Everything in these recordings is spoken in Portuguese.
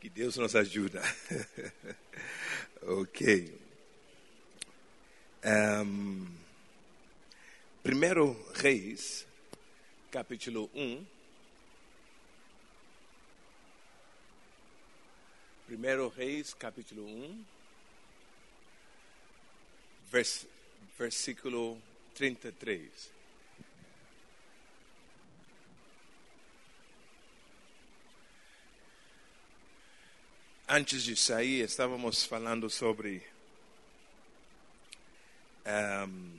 Que Deus nos ajuda. ok. Um, primeiro Reis, capítulo 1. Primeiro Reis, capítulo 1, vers, versículo 33. Antes de sair, estávamos falando sobre um,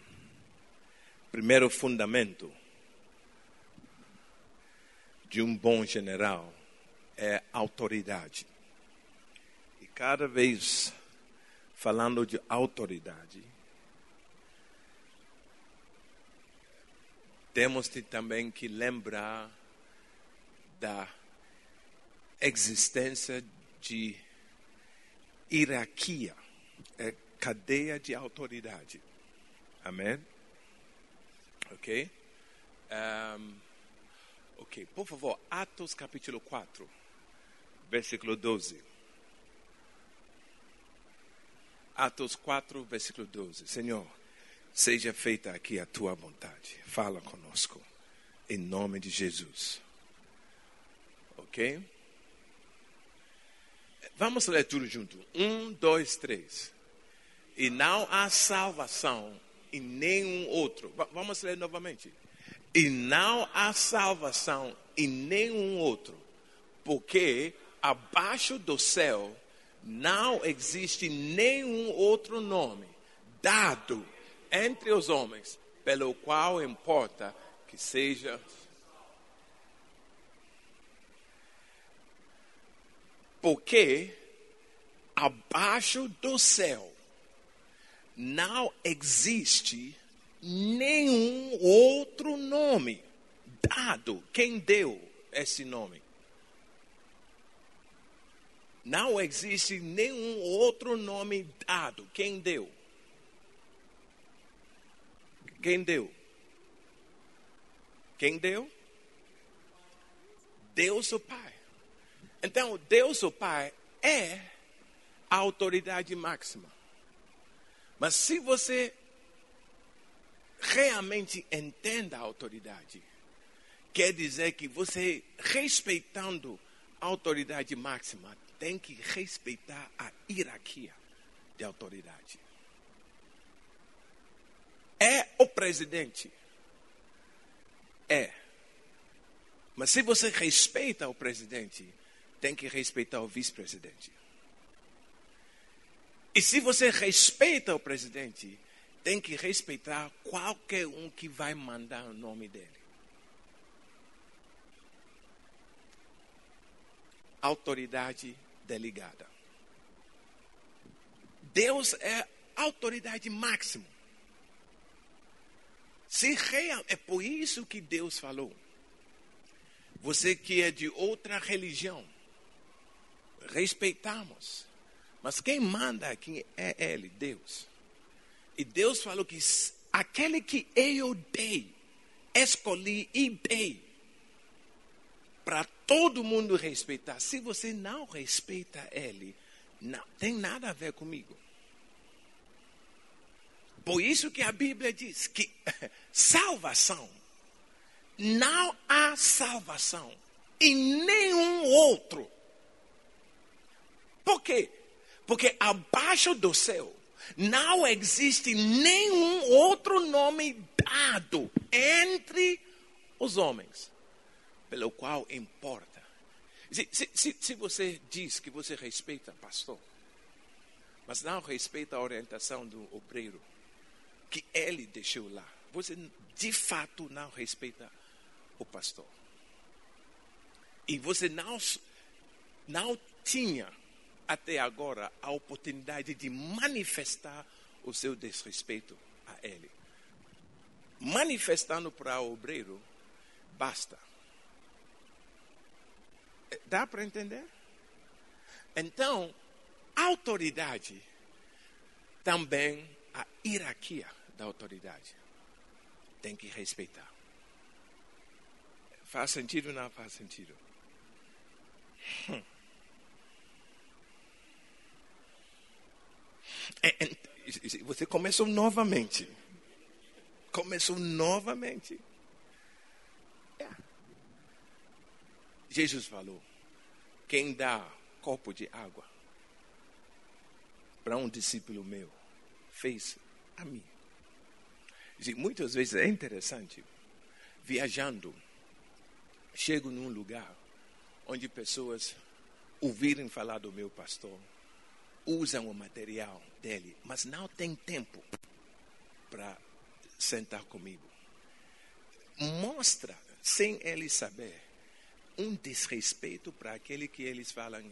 primeiro fundamento de um bom general é autoridade. E cada vez falando de autoridade, temos também que lembrar da existência de hierarquia, é cadeia de autoridade. Amém? Ok? Um, ok, por favor, Atos capítulo 4, versículo 12. Atos 4, versículo 12. Senhor, seja feita aqui a tua vontade. Fala conosco. Em nome de Jesus. Ok? Vamos ler tudo junto. Um, dois, três. E não há salvação em nenhum outro. Vamos ler novamente. E não há salvação em nenhum outro, porque abaixo do céu não existe nenhum outro nome dado entre os homens pelo qual importa que seja Porque abaixo do céu não existe nenhum outro nome dado. Quem deu esse nome? Não existe nenhum outro nome dado. Quem deu? Quem deu? Quem deu? Deus o Pai. Então, Deus o Pai é a autoridade máxima. Mas se você realmente entende a autoridade, quer dizer que você, respeitando a autoridade máxima, tem que respeitar a hierarquia de autoridade. É o presidente. É. Mas se você respeita o presidente, tem que respeitar o vice-presidente. E se você respeita o presidente, tem que respeitar qualquer um que vai mandar o nome dele. Autoridade delegada. Deus é autoridade máxima. Se real, é por isso que Deus falou. Você que é de outra religião, respeitamos. Mas quem manda aqui é Ele, Deus. E Deus falou que aquele que eu dei, escolhi e dei, para todo mundo respeitar. Se você não respeita Ele, não tem nada a ver comigo. Por isso que a Bíblia diz que salvação, não há salvação em nenhum outro por quê? Porque abaixo do céu não existe nenhum outro nome dado entre os homens pelo qual importa. Se, se, se você diz que você respeita pastor, mas não respeita a orientação do obreiro que ele deixou lá, você de fato não respeita o pastor. E você não, não tinha até agora a oportunidade de manifestar o seu desrespeito a ele. Manifestando para o obreiro, basta. Dá para entender? Então, autoridade também a hierarquia da autoridade tem que respeitar. Faz sentido ou não faz sentido? Hum. É, é, você começou novamente. Começou novamente. É. Jesus falou: quem dá copo de água para um discípulo meu, fez a mim. Muitas vezes é interessante, viajando, chego num lugar onde pessoas ouvirem falar do meu pastor, usam o material dele, mas não tem tempo para sentar comigo. Mostra, sem eles saber, um desrespeito para aquele que eles falam,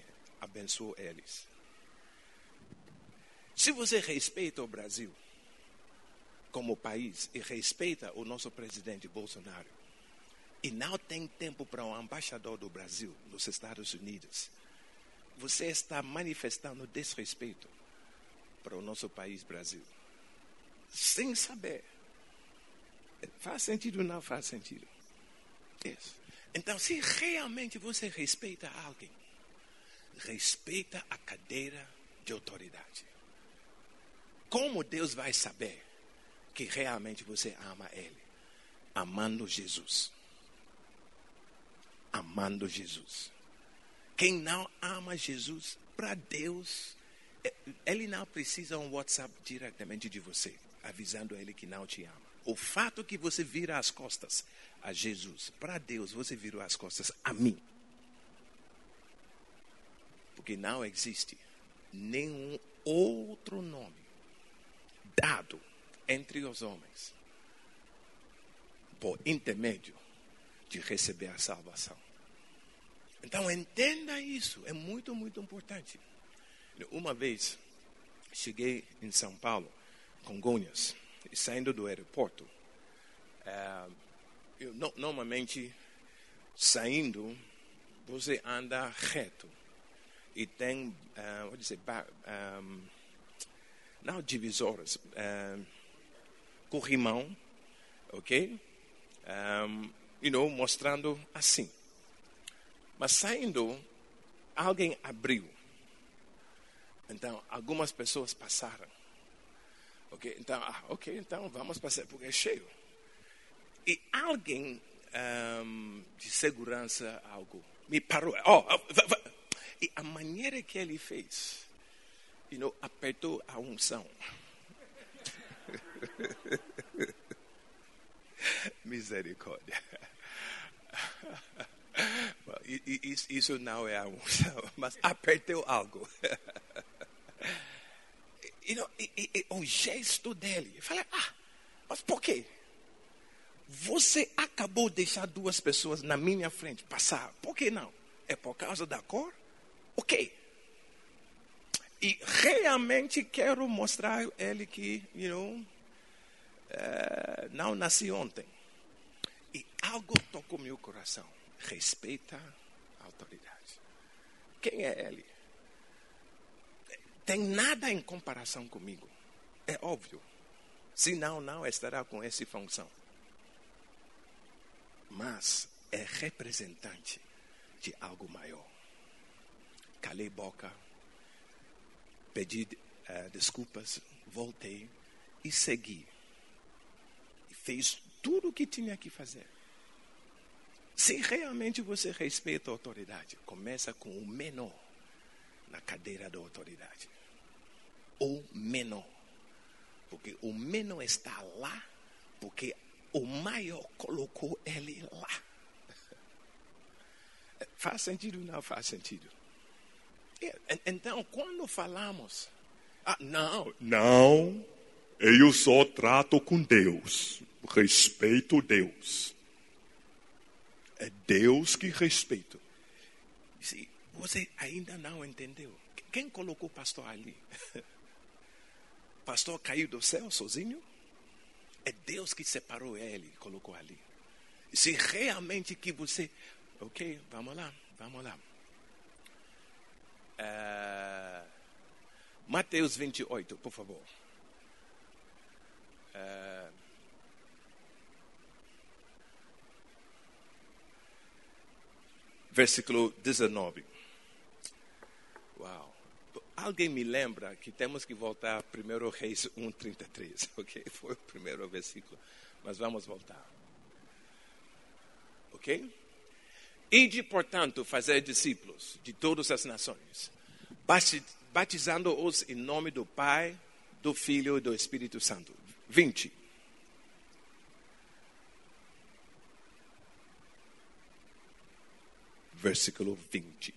abençoa eles. Se você respeita o Brasil como país e respeita o nosso presidente Bolsonaro, e não tem tempo para um embaixador do Brasil nos Estados Unidos, você está manifestando desrespeito para o nosso país Brasil. Sem saber. Faz sentido ou não faz sentido? Isso. Então, se realmente você respeita alguém, respeita a cadeira de autoridade. Como Deus vai saber que realmente você ama Ele? Amando Jesus. Amando Jesus. Quem não ama Jesus, para Deus, é, ele não precisa um WhatsApp diretamente de você, avisando ele que não te ama. O fato que você vira as costas a Jesus, para Deus, você virou as costas a mim. Porque não existe nenhum outro nome dado entre os homens por intermédio de receber a salvação. Então entenda isso, é muito, muito importante. Uma vez cheguei em São Paulo, Congonhas, e saindo do aeroporto, é, eu no, normalmente saindo você anda reto e tem, uh, vou dizer, um, não divisoras, uh, corrimão, ok? Um, you know, mostrando assim. Mas saindo, alguém abriu. Então, algumas pessoas passaram. Ok, então, ah, ok, então vamos passar, porque é cheio. E alguém um, de segurança, algo, me parou. Oh, oh, e a maneira que ele fez, you know, apertou a unção. Misericórdia. Isso não é a unção, mas apertou algo. Know, e, e, o gesto dele. Eu falei, ah, mas por quê? Você acabou de deixar duas pessoas na minha frente passar. Por que não? É por causa da cor? Ok. E realmente quero mostrar a ele que, you know, uh, não nasci ontem. E algo tocou meu coração. Respeita a autoridade. Quem é ele? Tem nada em comparação comigo. É óbvio. Senão, não estará com essa função. Mas é representante de algo maior. Calei boca, pedi uh, desculpas, voltei e segui. E fez tudo o que tinha que fazer. Se realmente você respeita a autoridade, começa com o menor na cadeira da autoridade. O menor. Porque o menor está lá, porque o maior colocou ele lá. Faz sentido ou não faz sentido? Então, quando falamos, ah, não, não, eu só trato com Deus, respeito Deus. É Deus que respeito. Se você ainda não entendeu, quem colocou o pastor ali? pastor caiu do céu sozinho? É Deus que separou ele colocou ali. Se realmente que você. Ok, vamos lá, vamos lá. Uh, Mateus 28, por favor. Uh, versículo 19. Uau. Alguém me lembra que temos que voltar a 1 Reis 1,33, ok? Foi o primeiro versículo, mas vamos voltar. Ok? Ide, portanto, fazer discípulos de todas as nações, batizando-os em nome do Pai, do Filho e do Espírito Santo. 20. Versículo 20.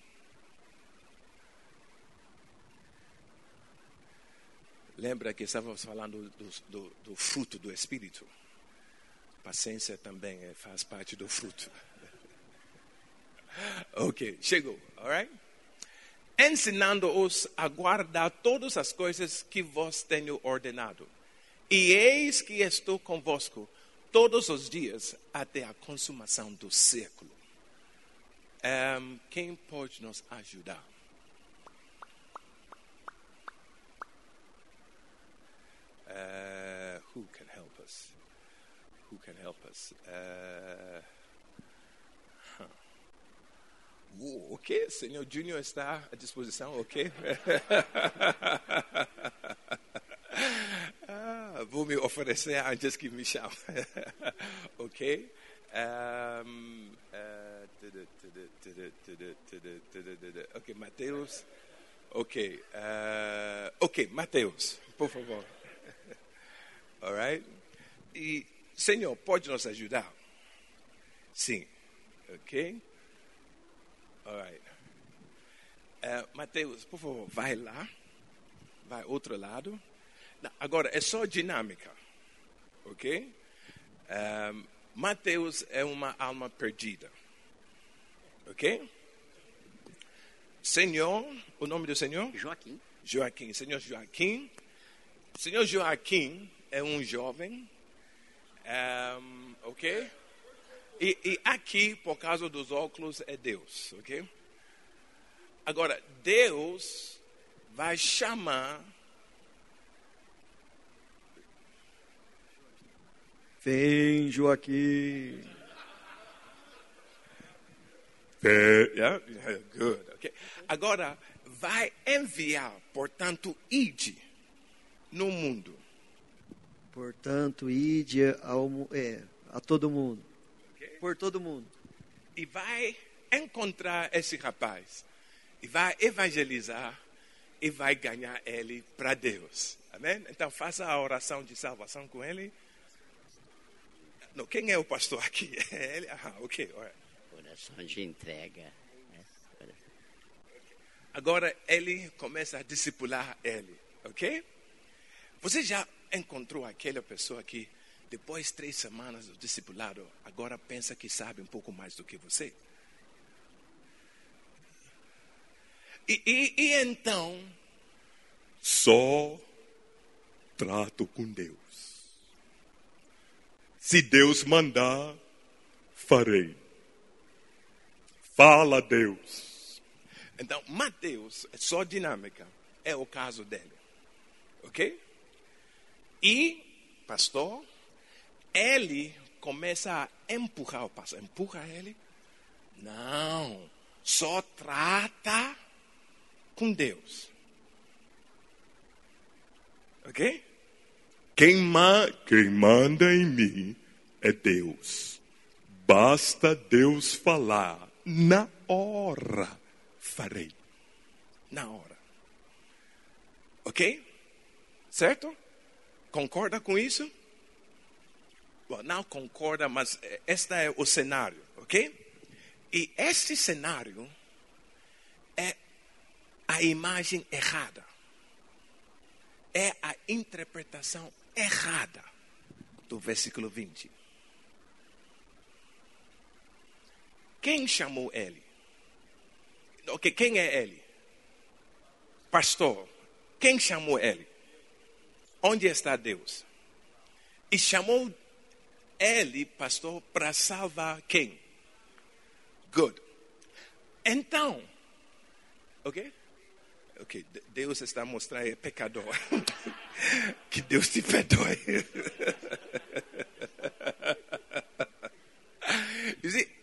Lembra que estávamos falando do, do, do fruto do Espírito? Paciência também é, faz parte do fruto. ok, chegou, alright? Ensinando-os a guardar todas as coisas que vos tenho ordenado. E eis que estou convosco todos os dias até a consumação do século. Um, quem pode nos ajudar? Uh, who can help us? Who can help us? Uh, huh. Uou, ok, Senhor Júnior está à disposição, ok? ah, vou me oferecer antes que me chame. ok? Um, uh, ok, Mateus. Ok, uh, ok, Mateus, por favor. Alright? E, Senhor, pode nos ajudar? Sim. Ok? Alright. Uh, Mateus, por favor, vai lá. Vai outro lado. Agora, é só dinâmica. Ok? Um, Mateus é uma alma perdida. Ok? Senhor, o nome do Senhor? Joaquim. Joaquim. Senhor Joaquim. Senhor Joaquim é um jovem, um, ok? E, e, aqui, por causa dos óculos, é Deus, ok? Agora, Deus vai chamar. Vem, Joaquim. É, yeah, good, okay. Agora, vai enviar, portanto, ide no mundo Portanto, ide ao, é, a todo mundo. Okay. Por todo mundo. E vai encontrar esse rapaz. E vai evangelizar. E vai ganhar ele para Deus. Amém? Então faça a oração de salvação com ele. Não, quem é o pastor aqui? É ele? Ah, ok. Oração de entrega. Agora ele começa a discipular ele, ok? Você já encontrou aquela pessoa que, depois de três semanas do discipulado, agora pensa que sabe um pouco mais do que você? E, e, e então. Só trato com Deus. Se Deus mandar, farei. Fala Deus. Então, Mateus é só dinâmica. É o caso dele. Ok? E, pastor, ele começa a empurrar o pastor. Empurra ele? Não. Só trata com Deus. Ok? Quem, ma quem manda em mim é Deus. Basta Deus falar. Na hora farei. Na hora. Ok? Certo? Concorda com isso? Bom, não concorda, mas este é o cenário, ok? E este cenário é a imagem errada. É a interpretação errada do versículo 20. Quem chamou ele? Ok, quem é ele? Pastor. Quem chamou ele? Onde está Deus? E chamou ele, pastor, para salvar quem? Good. Então, ok? Ok, Deus está mostrando é pecador. que Deus te perdoe.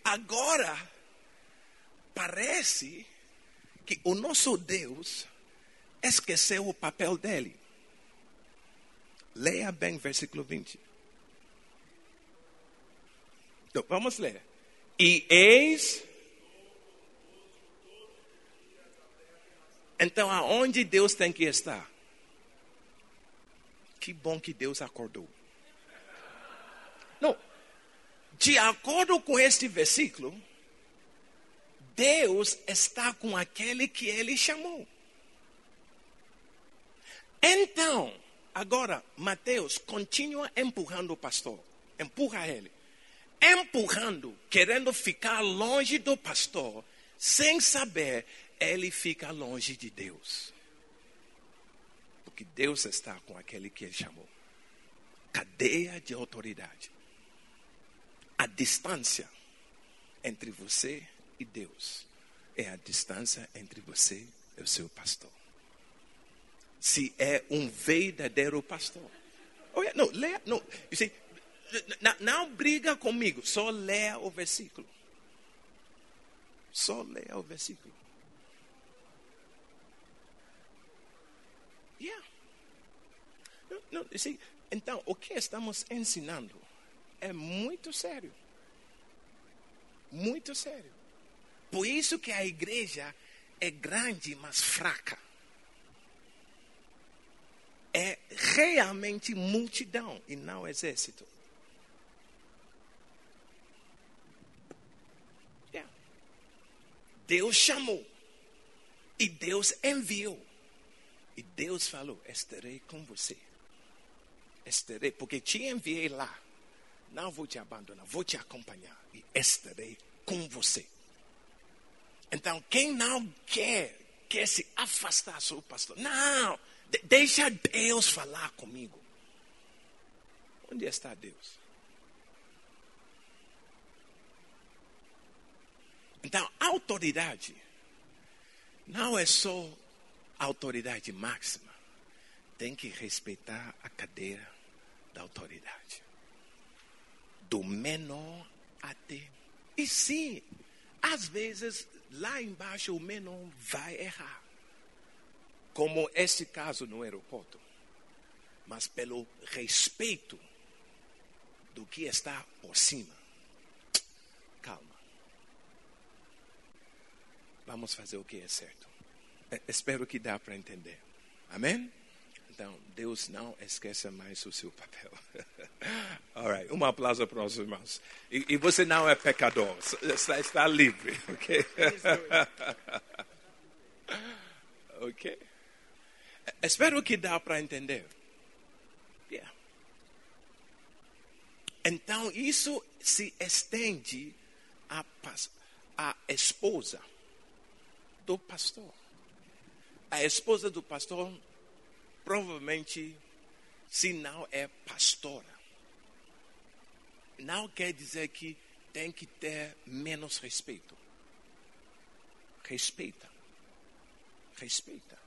agora, parece que o nosso Deus esqueceu o papel dele. Leia bem versículo 20. Então, vamos ler. E eis. Então, aonde Deus tem que estar? Que bom que Deus acordou. Não, de acordo com este versículo, Deus está com aquele que ele chamou. Então, agora, Mateus continua empurrando o pastor. Empurra ele. Empurrando, querendo ficar longe do pastor, sem saber, ele fica longe de Deus. Porque Deus está com aquele que ele chamou. Cadeia de autoridade. A distância entre você e Deus é a distância entre você e o seu pastor. Se é um verdadeiro pastor. Oh, yeah, não, leia, não, see, não, não briga comigo, só leia o versículo. Só leia o versículo. Yeah. Não, não, see, então, o que estamos ensinando é muito sério. Muito sério. Por isso que a igreja é grande, mas fraca. É realmente multidão e não exército. Yeah. Deus chamou. E Deus enviou. E Deus falou: estarei com você. Estarei, porque te enviei lá. Não vou te abandonar, vou te acompanhar. E estarei com você. Então, quem não quer, quer se afastar, sou pastor. Não, de, deixa Deus falar comigo. Onde está Deus? Então, autoridade não é só autoridade máxima. Tem que respeitar a cadeira da autoridade. Do menor até. E sim, às vezes lá embaixo o menor vai errar. Como esse caso no aeroporto. Mas pelo respeito do que está por cima. Calma. Vamos fazer o que é certo. Espero que dá para entender. Amém? Então, Deus não esqueça mais o seu papel. Alright, um aplauso para os irmãos. E, e, você não é pecador, está, está livre, ok? ok? Espero que dá para entender. Yeah. Então, isso se estende à, à esposa do pastor. A esposa do pastor provavelmente, se não é pastora, não quer dizer que tem que ter menos respeito. Respeita. Respeita.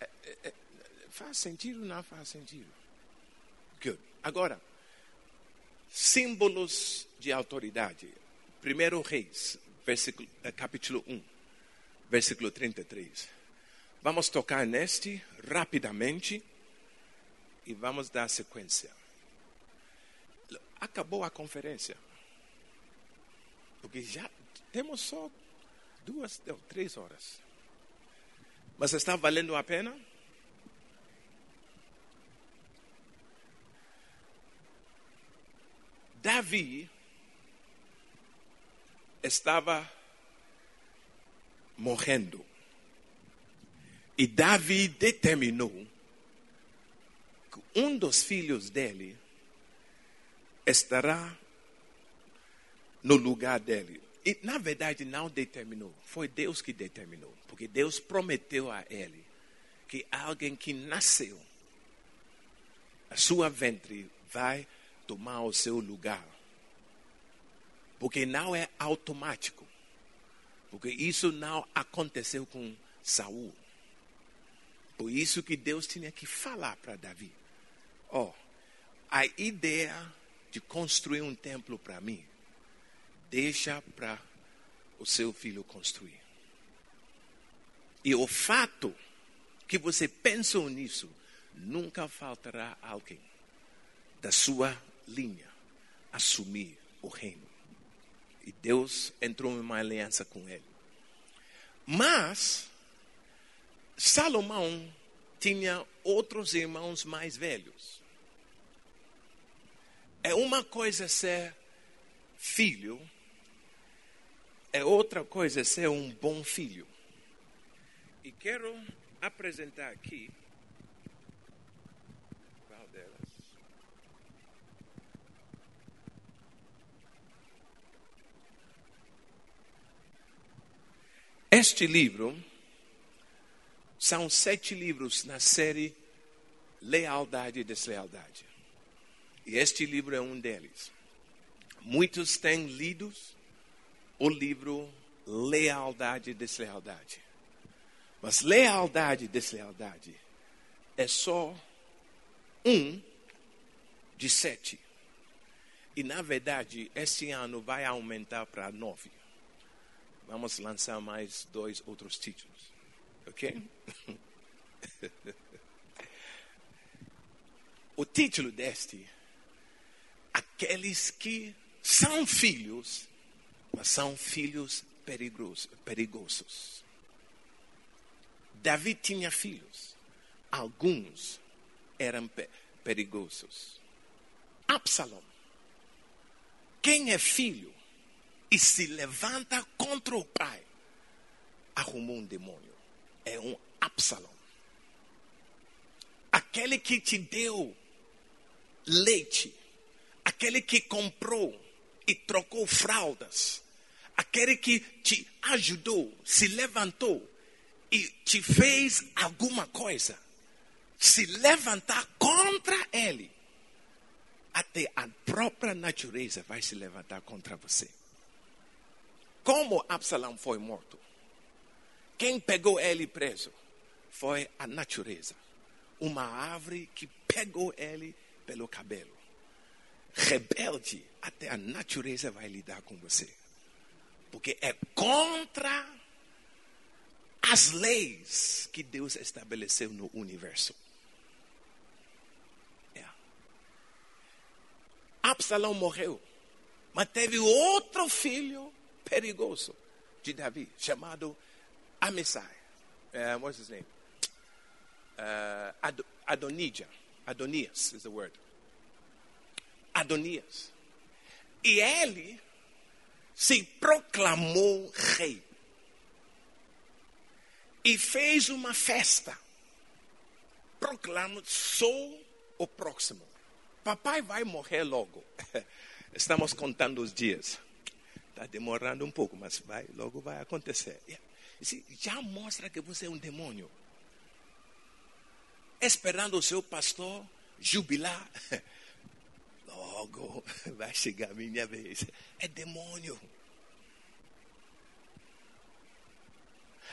É, é, é, faz sentido ou não faz sentido? Good. Agora, símbolos de autoridade. Primeiro Reis, versículo, capítulo 1, versículo 33. Vamos tocar neste rapidamente e vamos dar sequência. Acabou a conferência. Porque já temos só duas, não, três horas. Mas está valendo a pena? Davi estava morrendo. E Davi determinou que um dos filhos dele estará no lugar dele. E, na verdade, não determinou. Foi Deus que determinou. Porque Deus prometeu a ele que alguém que nasceu, a sua ventre, vai tomar o seu lugar. Porque não é automático. Porque isso não aconteceu com Saul. Por isso que Deus tinha que falar para Davi: Ó, oh, a ideia de construir um templo para mim, deixa para o seu filho construir. E o fato que você pensou nisso, nunca faltará alguém da sua linha assumir o reino. E Deus entrou em uma aliança com ele. Mas, Salomão tinha outros irmãos mais velhos. É uma coisa ser filho, é outra coisa ser um bom filho. E quero apresentar aqui qual delas. Este livro são sete livros na série Lealdade e Deslealdade. E este livro é um deles. Muitos têm lido o livro Lealdade e Deslealdade. Mas lealdade e deslealdade é só um de sete. E, na verdade, este ano vai aumentar para nove. Vamos lançar mais dois outros títulos. Ok? o título deste: Aqueles que são filhos, mas são filhos perigosos. perigosos. Davi tinha filhos. Alguns eram perigosos. Absalom. Quem é filho e se levanta contra o pai, arrumou um demônio. É um Absalom. Aquele que te deu leite, aquele que comprou e trocou fraldas, aquele que te ajudou, se levantou e te fez alguma coisa, se levantar contra ele, até a própria natureza vai se levantar contra você. Como Absalão foi morto? Quem pegou ele preso? Foi a natureza. Uma árvore que pegou ele pelo cabelo. Rebelde, até a natureza vai lidar com você. Porque é contra as leis que Deus estabeleceu no universo. É. Absalão morreu, mas teve outro filho perigoso de Davi, chamado Amesai. Uh, what's his name? Uh, Ad Adonijah. Adonias is the word. Adonias. E ele se proclamou rei e fez uma festa. Proclama: sou o próximo. Papai vai morrer logo. Estamos contando os dias. Está demorando um pouco, mas vai, logo vai acontecer. Já mostra que você é um demônio. Esperando o seu pastor jubilar. Logo vai chegar a minha vez. É demônio.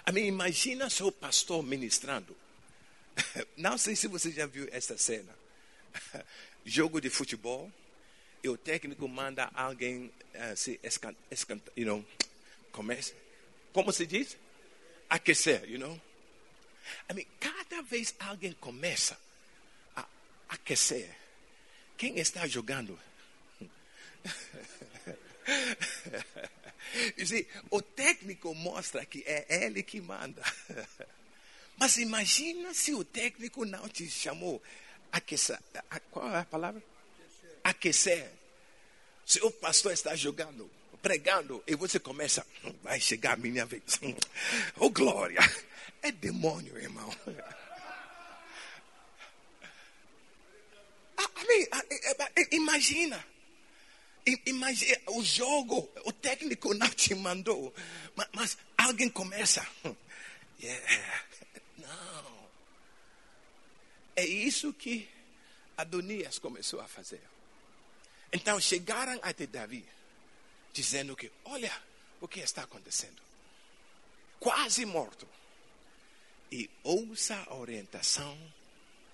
A mim, imagina seu pastor ministrando. Não sei se você já viu essa cena. Jogo de futebol e o técnico manda alguém uh, se escantar, you know, comece, como se diz? Aquecer, you know. I mean, cada vez alguém começa a aquecer, quem está jogando? see, o técnico mostra que é ele que manda. Mas imagina se o técnico não te chamou aquecer. Qual é a palavra? Aquecer. Se o pastor está jogando, pregando, e você começa, vai chegar a minha vez. Oh glória! É demônio, irmão. Imagina. Imagina o jogo, o técnico não te mandou, mas, mas alguém começa. Yeah. Não. É isso que Adonias começou a fazer. Então chegaram até Davi, dizendo que, olha o que está acontecendo. Quase morto. E ouça a orientação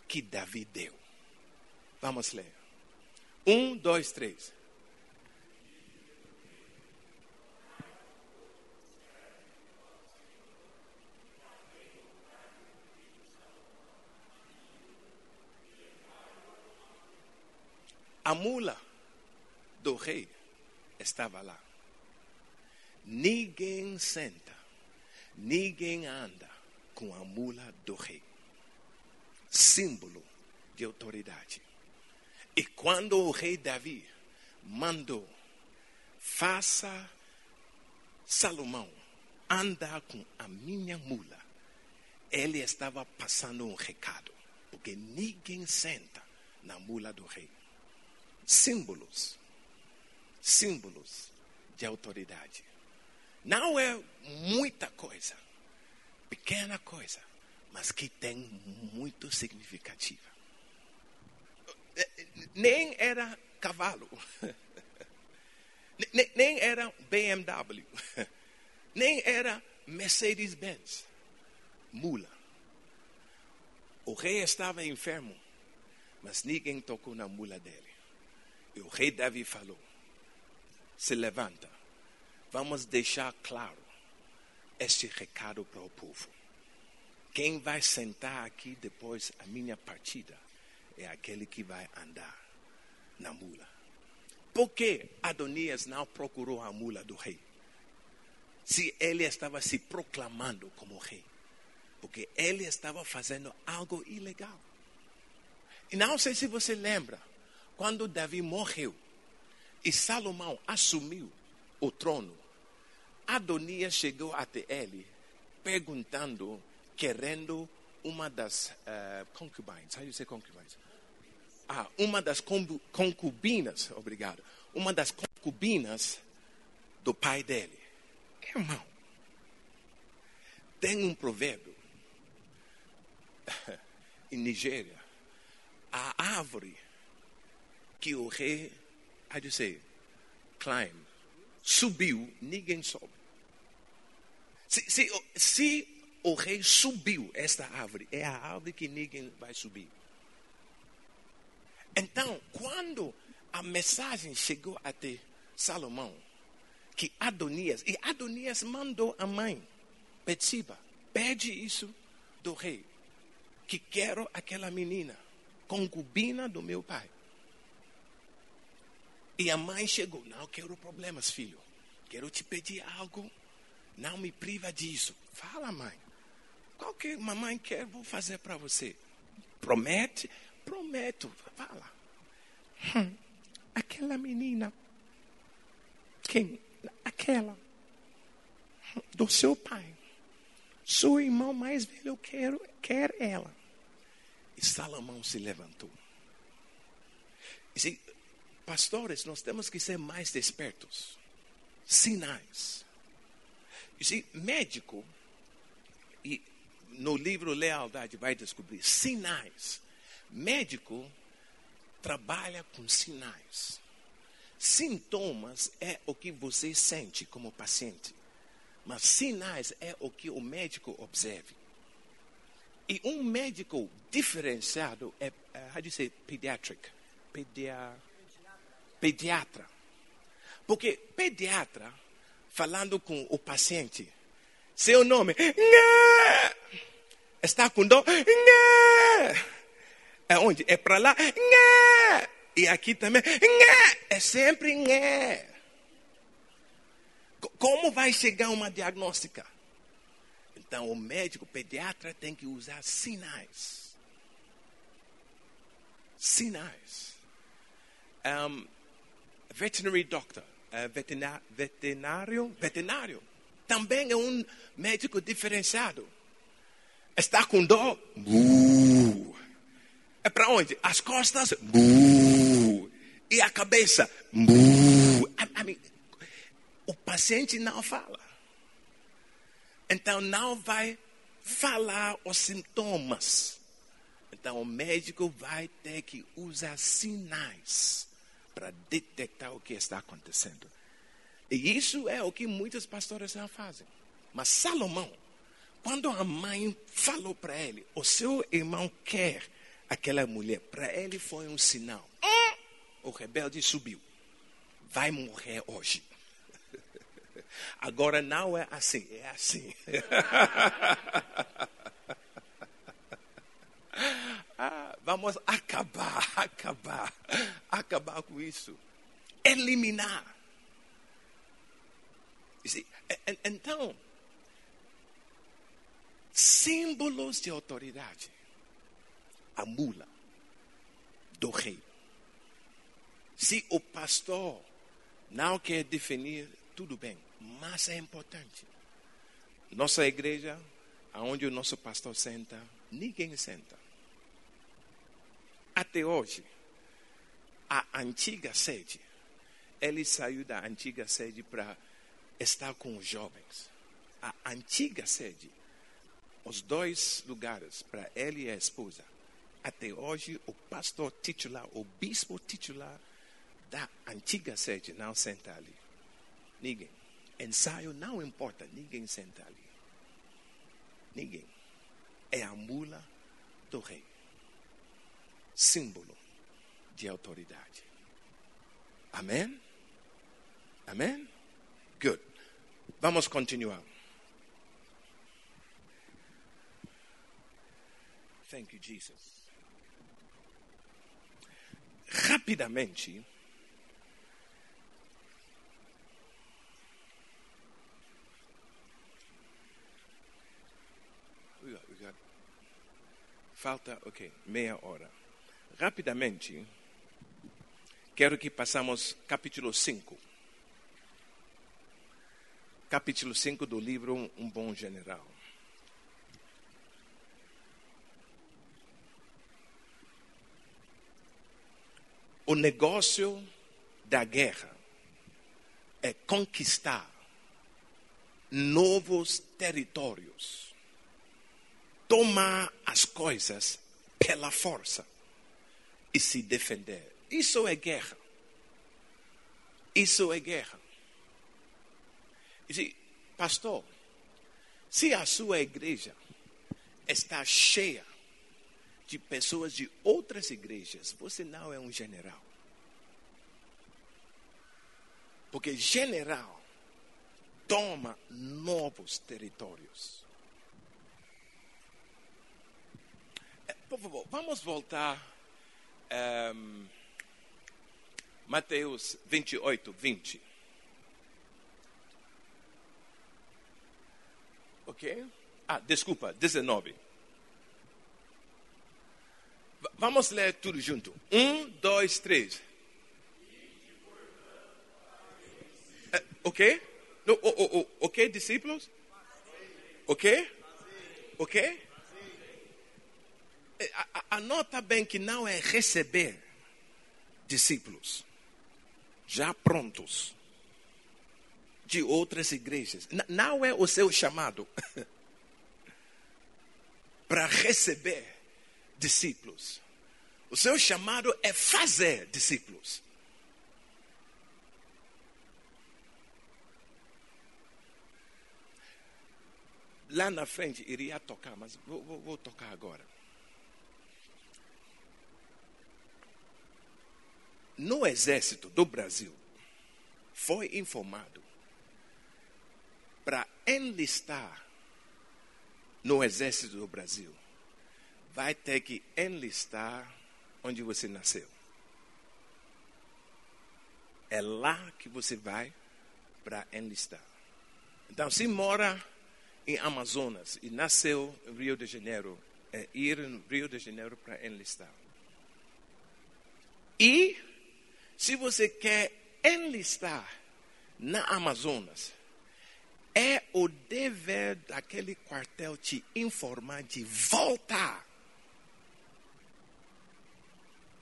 que Davi deu. Vamos ler. Um, dois, três. A mula do rei estava lá. Ninguém senta, ninguém anda com a mula do rei. Símbolo de autoridade. E quando o rei Davi mandou, faça Salomão andar com a minha mula, ele estava passando um recado, porque ninguém senta na mula do rei. Símbolos, símbolos de autoridade. Não é muita coisa, pequena coisa, mas que tem muito significativa. Nem era cavalo, nem, nem era BMW, nem era Mercedes-Benz, mula. O rei estava enfermo, mas ninguém tocou na mula dele. E o rei Davi falou: se levanta, vamos deixar claro este recado para o povo. Quem vai sentar aqui depois a minha partida é aquele que vai andar na mula. Por que Adonias não procurou a mula do rei? Se ele estava se proclamando como rei. Porque ele estava fazendo algo ilegal. E não sei se você lembra, quando Davi morreu e Salomão assumiu o trono, Adonias chegou até ele perguntando, querendo uma das uh, concubines. How do you say concubines? Ah, uma das concubinas, obrigado. Uma das concubinas do pai dele. Irmão, tem um provérbio em Nigéria. A árvore que o rei, how do you say, climb, subiu, ninguém sobe. Se, se, se o rei subiu esta árvore, é a árvore que ninguém vai subir. Então, quando a mensagem chegou até Salomão, que Adonias, e Adonias mandou a mãe, Betsiba, pede isso do rei, que quero aquela menina, concubina do meu pai. E a mãe chegou, não quero problemas, filho, quero te pedir algo, não me priva disso. Fala, mãe, qual que mamãe quer, vou fazer para você. Promete? Prometo. Fala. Hum, aquela menina. Quem? Aquela. Hum, do seu pai. Seu irmão mais velho, quero, quer ela. E Salomão se levantou. E se, pastores, nós temos que ser mais despertos. Sinais. E se médico, e no livro Lealdade vai descobrir sinais. Médico trabalha com sinais. Sintomas é o que você sente como paciente, mas sinais é o que o médico observa. E um médico diferenciado é, uh, how do you say, pediatric? Pedia, pediatra. Porque pediatra, falando com o paciente, seu nome, Nha! está com dor, Nha! é onde? É para lá, Nha! e aqui também, é sempre! Como vai chegar uma diagnóstica? Então, o médico, pediatra tem que usar sinais. Sinais. Um, veterinary doctor, uh, veterinário, veterinário, também é um médico diferenciado. Está com dor? Buh. É para onde? As costas? Buh. E a cabeça? Buh. I mean, o paciente não fala. Então não vai falar os sintomas. Então o médico vai ter que usar sinais para detectar o que está acontecendo. E isso é o que muitos pastores não fazem. Mas Salomão, quando a mãe falou para ele, o seu irmão quer aquela mulher, para ele foi um sinal. O rebelde subiu. Vai morrer hoje. Agora não é assim, é assim. ah, vamos acabar, acabar, acabar com isso. Eliminar. Então, símbolos de autoridade. A mula do rei. Se o pastor não quer definir, tudo bem, mas é importante. Nossa igreja, aonde o nosso pastor senta, ninguém senta. Até hoje, a antiga sede, ele saiu da antiga sede para estar com os jovens. A antiga sede, os dois lugares, para ele e a esposa. Até hoje, o pastor titular, o bispo titular da antiga sede não senta ali. Ninguém. Ensaio não importa, ninguém senta ali. Ninguém. É a mula do rei. Símbolo de autoridade. Amém? Amém? Good. Vamos continuar. Thank you, Jesus. Rapidamente, We got- we got- Falta, ok, meia hora. Rapidamente, quero que passamos capítulo 5. Capítulo 5 do livro Um Bom General. O negócio da guerra é conquistar novos territórios, tomar as coisas pela força e se defender. Isso é guerra. Isso é guerra. E pastor, se a sua igreja está cheia de pessoas de outras igrejas, você não é um general. Porque general toma novos territórios. Eh, Por favor, vamos voltar. Ehm, Mateus 28, 20. Ok? Ah, desculpa, 19. V- Vamos ler tudo junto. Um, dois, três. Eh, ok? No, o- o- o- ok, discípulos? Ok? Ok? Anota bem que não é receber discípulos já prontos de outras igrejas. Não é o seu chamado para receber discípulos. O seu chamado é fazer discípulos. Lá na frente iria tocar, mas vou, vou- vou tocar agora. No exército do Brasil, foi informado para enlistar no exército do Brasil, vai ter que enlistar onde você nasceu. É lá que você vai para enlistar. Então, se mora em Amazonas e nasceu em Rio de Janeiro, é ir no Rio de Janeiro para enlistar. E se você quer enlistar na Amazonas, é o dever daquele quartel te informar de voltar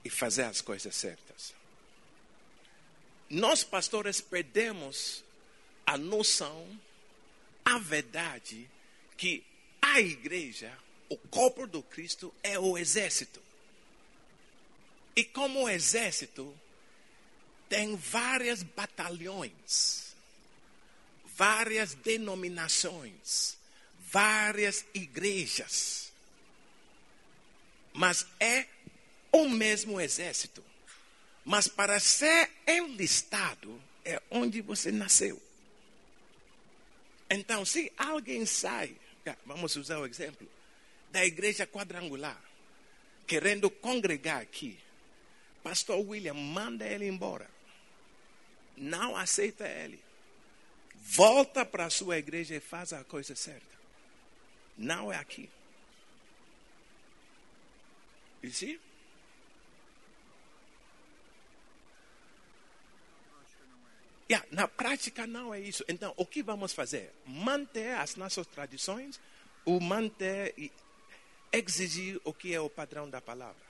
e fazer as coisas certas. Nós, pastores, perdemos a noção, a verdade, que a igreja, o corpo do Cristo, é o exército. E como exército, tem várias batalhões, várias denominações, várias igrejas. Mas é o mesmo exército. Mas para ser enlistado é onde você nasceu. Então, se alguém sai, vamos usar o exemplo, da igreja quadrangular, querendo congregar aqui, Pastor William, manda ele embora. Não aceita ele. Volta para a sua igreja e faz a coisa certa. Não é aqui. You see? Yeah, na prática não é isso. Então, o que vamos fazer? Manter as nossas tradições ou manter e exigir o que é o padrão da palavra?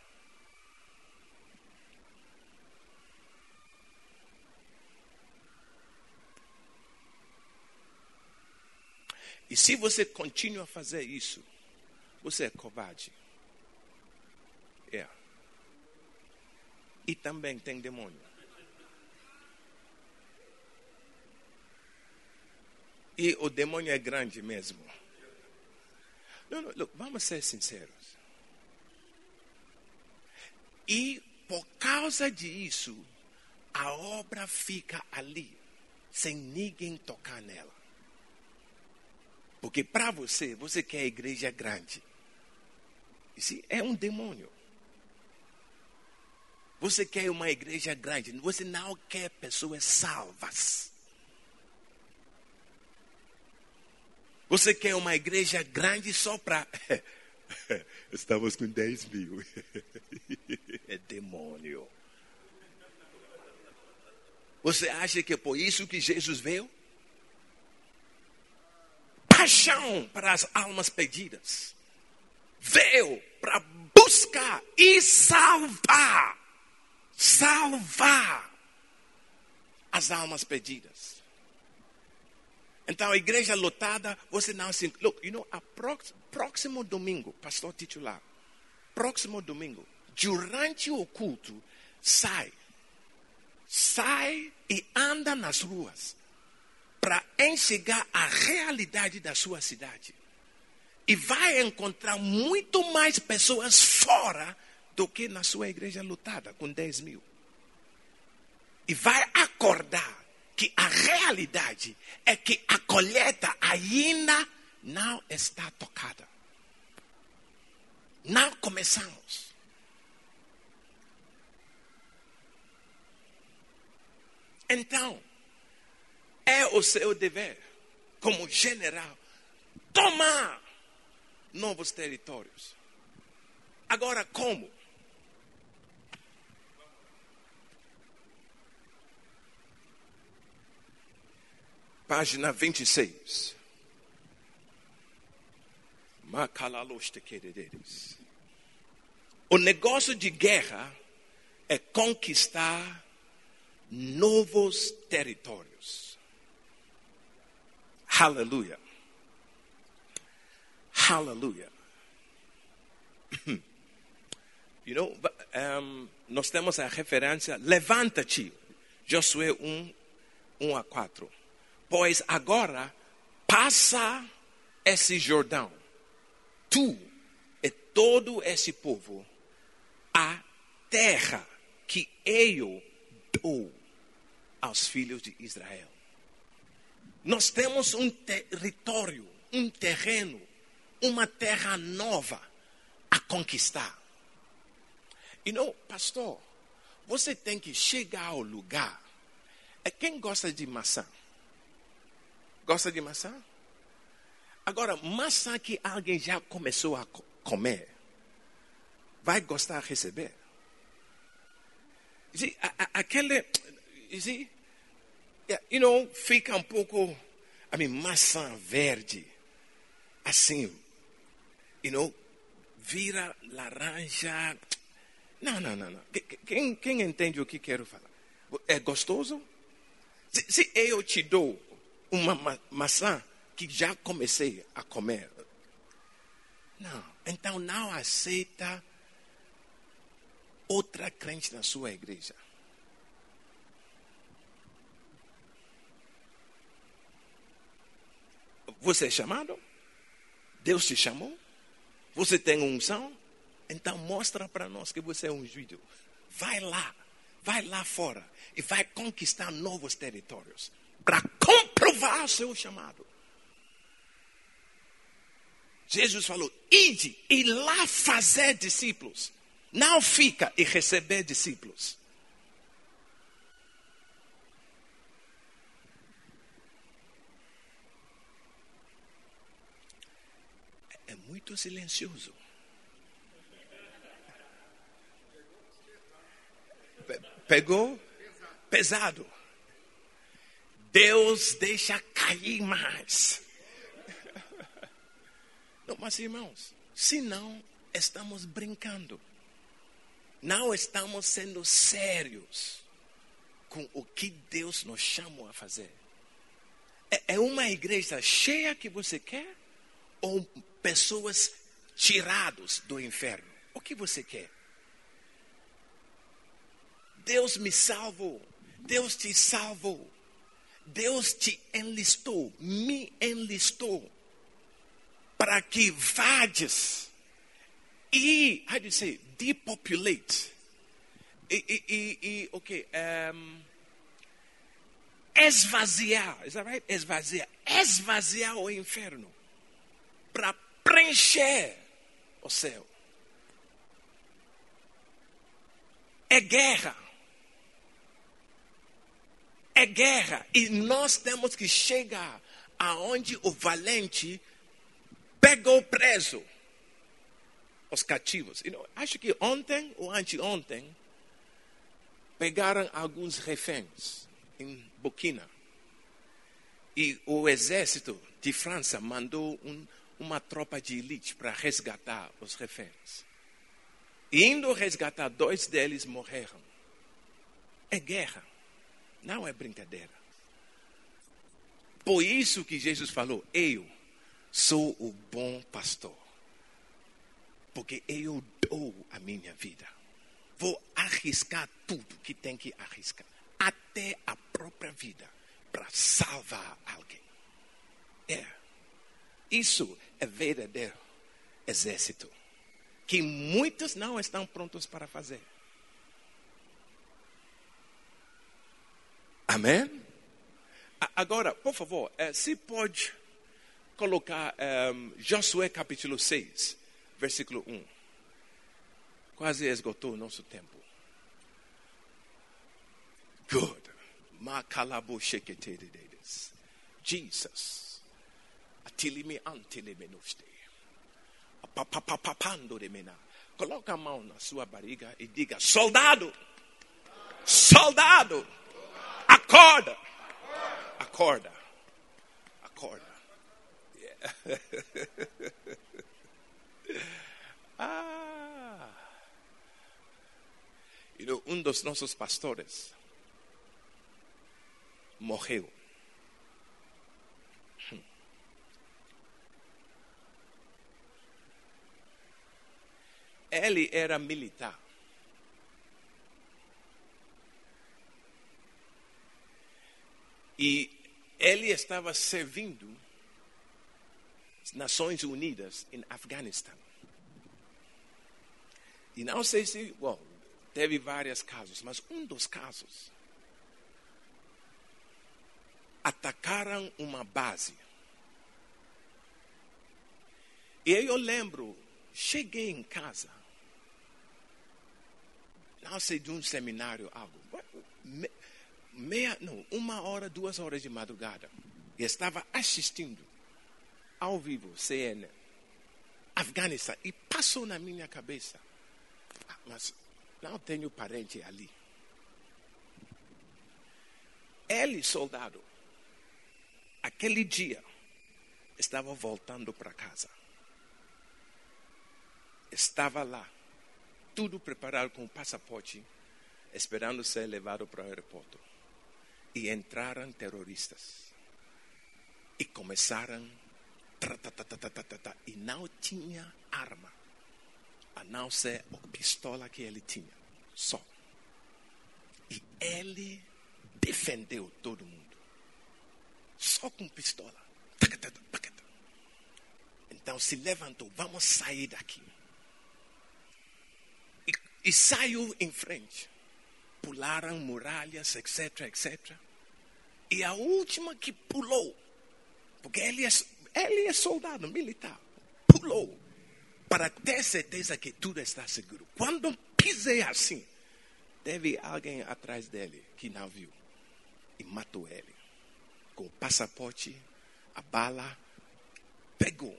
E se você continua a fazer isso, você é covarde. É. E também tem demônio. E o demônio é grande mesmo. Não, não, look, vamos ser sinceros. E por causa disso, a obra fica ali, sem ninguém tocar nela. Porque para você, você quer a igreja grande. Isso é um demônio. Você quer uma igreja grande, você não quer pessoas salvas. Você quer uma igreja grande só para. Estamos com 10 mil. é demônio. Você acha que é por isso que Jesus veio? Paixão para as almas perdidas. Veio para buscar e salvar. Salvar as almas perdidas. Então, a igreja lotada, você não se. Look, you know, a próximo domingo, pastor titular, próximo domingo, durante o culto, sai. Sai e anda nas ruas para enxergar a realidade da sua cidade. E vai encontrar muito mais pessoas fora do que na sua igreja lotada, com 10 mil. E vai acordar que a realidade é que a colheita ainda não está tocada. Não começamos. Então, é o seu dever, como general, tomar novos territórios. Agora, como? Página 26. O negócio de guerra é conquistar novos territórios. Aleluia. Aleluia. You know, um, nós temos a referência, levanta-te, Josué 1, 1 a 4. Pois agora passa esse Jordão, tu e todo esse povo, a terra que eu dou aos filhos de Israel. Nós temos um território, um terreno, uma terra nova a conquistar. E não, pastor, você tem que chegar ao lugar. É quem gosta de maçã? Gosta de maçã? Agora, maçã que alguém já começou a comer, vai gostar de receber? Aquele, see, you know, fica um pouco, I mean, maçã verde, assim, you know, vira laranja. Não, não, não, não. Quem, quem entende o que quero falar? É gostoso? Se, se eu te dou uma ma maçã que já comecei a comer, não. Então não aceita outra crente na sua igreja. Você é chamado? Deus te chamou? Você tem unção? Então mostra para nós que você é ungido. Vai lá, vai lá fora e vai conquistar novos territórios para comprovar o seu chamado. Jesus falou: ide e lá fazer discípulos. Não fica e receber discípulos. É muito silencioso. Pe- Pegou? Pesado. Deus deixa cair mais. Não, mas irmãos, se não estamos brincando, não estamos sendo sérios com o que Deus nos chamou a fazer. É, é uma igreja cheia que você quer ou pessoas tiradas do inferno? O que você quer? Deus me salvou, Deus te salvou, Deus te enlistou, me enlistou para que vades e, how do you say, depopulate. E, e, e, e ok, um, esvaziar, is that right? Esvaziar, esvaziar o inferno para preencher o céu. É guerra. É guerra. E nós temos que chegar aonde o valente pegou preso os cativos. You know, acho que ontem ou anteontem pegaram alguns reféns em Burkina. E o exército de França mandou um, uma tropa de elite para resgatar os reféns. Indo resgatar, dois deles morreram. É guerra, não é brincadeira. Por isso que Jesus falou: Eu sou o bom pastor, porque eu dou a minha vida. Vou arriscar tudo que tem que arriscar, até a própria vida, para salvar alguém. É. Isso é verdadeiro exército que muitos não estão prontos para fazer. Amém? Agora, por favor, eh, se pode colocar em, Josué capítulo 6, versículo 1. Quase esgotou o nosso tempo. Good. Jesus. Atilime antilime noste. Papapapapando de mena. Coloca a mão na sua barriga e diga: Soldado! Soldado! Acorda! Acorda! Acorda! Yeah. ah! You know, um dos nossos pastores morreu. Ele era militar. E ele estava servindo Nações Unidas em Afeganistão. E não sei se, bom, teve vários casos, mas um dos casos atacaram uma base. E eu lembro, cheguei em casa, sei de um seminário, algo, me- meia, não, uma hora, duas horas de madrugada, e estava assistindo ao vivo CNN, Afeganistão, e passou na minha cabeça, "Ah, mas não tenho parente ali. Ele, soldado, aquele dia, estava voltando para casa. Estava lá, tudo preparado com o passaporte, esperando ser levado para o aeroporto. E entraram terroristas. E começaram. tra, ta, ta, e não tinha arma, a não ser a pistola que ele tinha. Só. E ele defendeu todo mundo. Só com pistola. Então se levantou, vamos sair daqui. E, saiu em frente. Pularam muralhas, etc, etc. E a última que pulou, porque ele é, ele é soldado militar, pulou para ter certeza que tudo está seguro. Quando pisei assim, teve alguém atrás dele que não viu e matou ele. Com o passaporte, a bala, pegou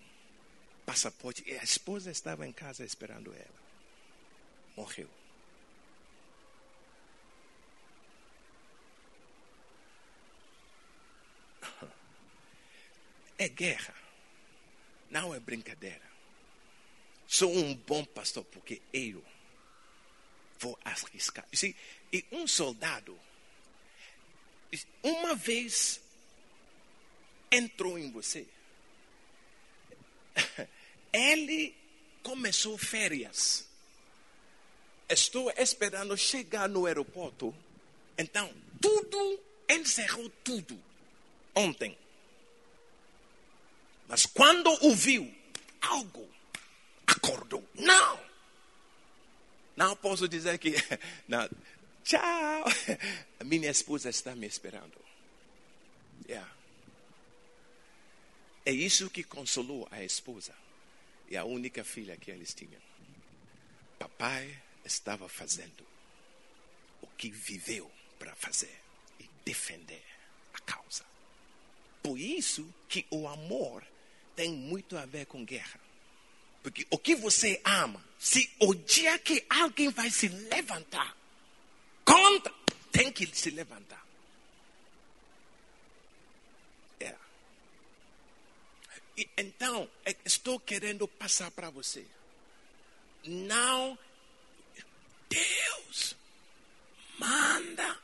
passaporte e a esposa estava em casa esperando ela. Morreu. É guerra, não é brincadeira. Sou um bom pastor porque eu vou arriscar. E um soldado, uma vez entrou em você, ele começou férias. Estou esperando chegar no aeroporto. Então, tudo encerrou tudo ontem. Mas quando ouviu algo, acordou. Não! Não posso dizer que. Não. Tchau! A minha esposa está me esperando. Yeah. É isso que consolou a esposa e a única filha que eles tinham. Papai estava fazendo o que viveu para fazer e defender a causa. Por isso que o amor tem muito a ver com guerra. Porque o que você ama, se o dia que alguém vai se levantar contra, tem que se levantar. É. E, então, é, estou querendo passar para você. Não, Deus, manda,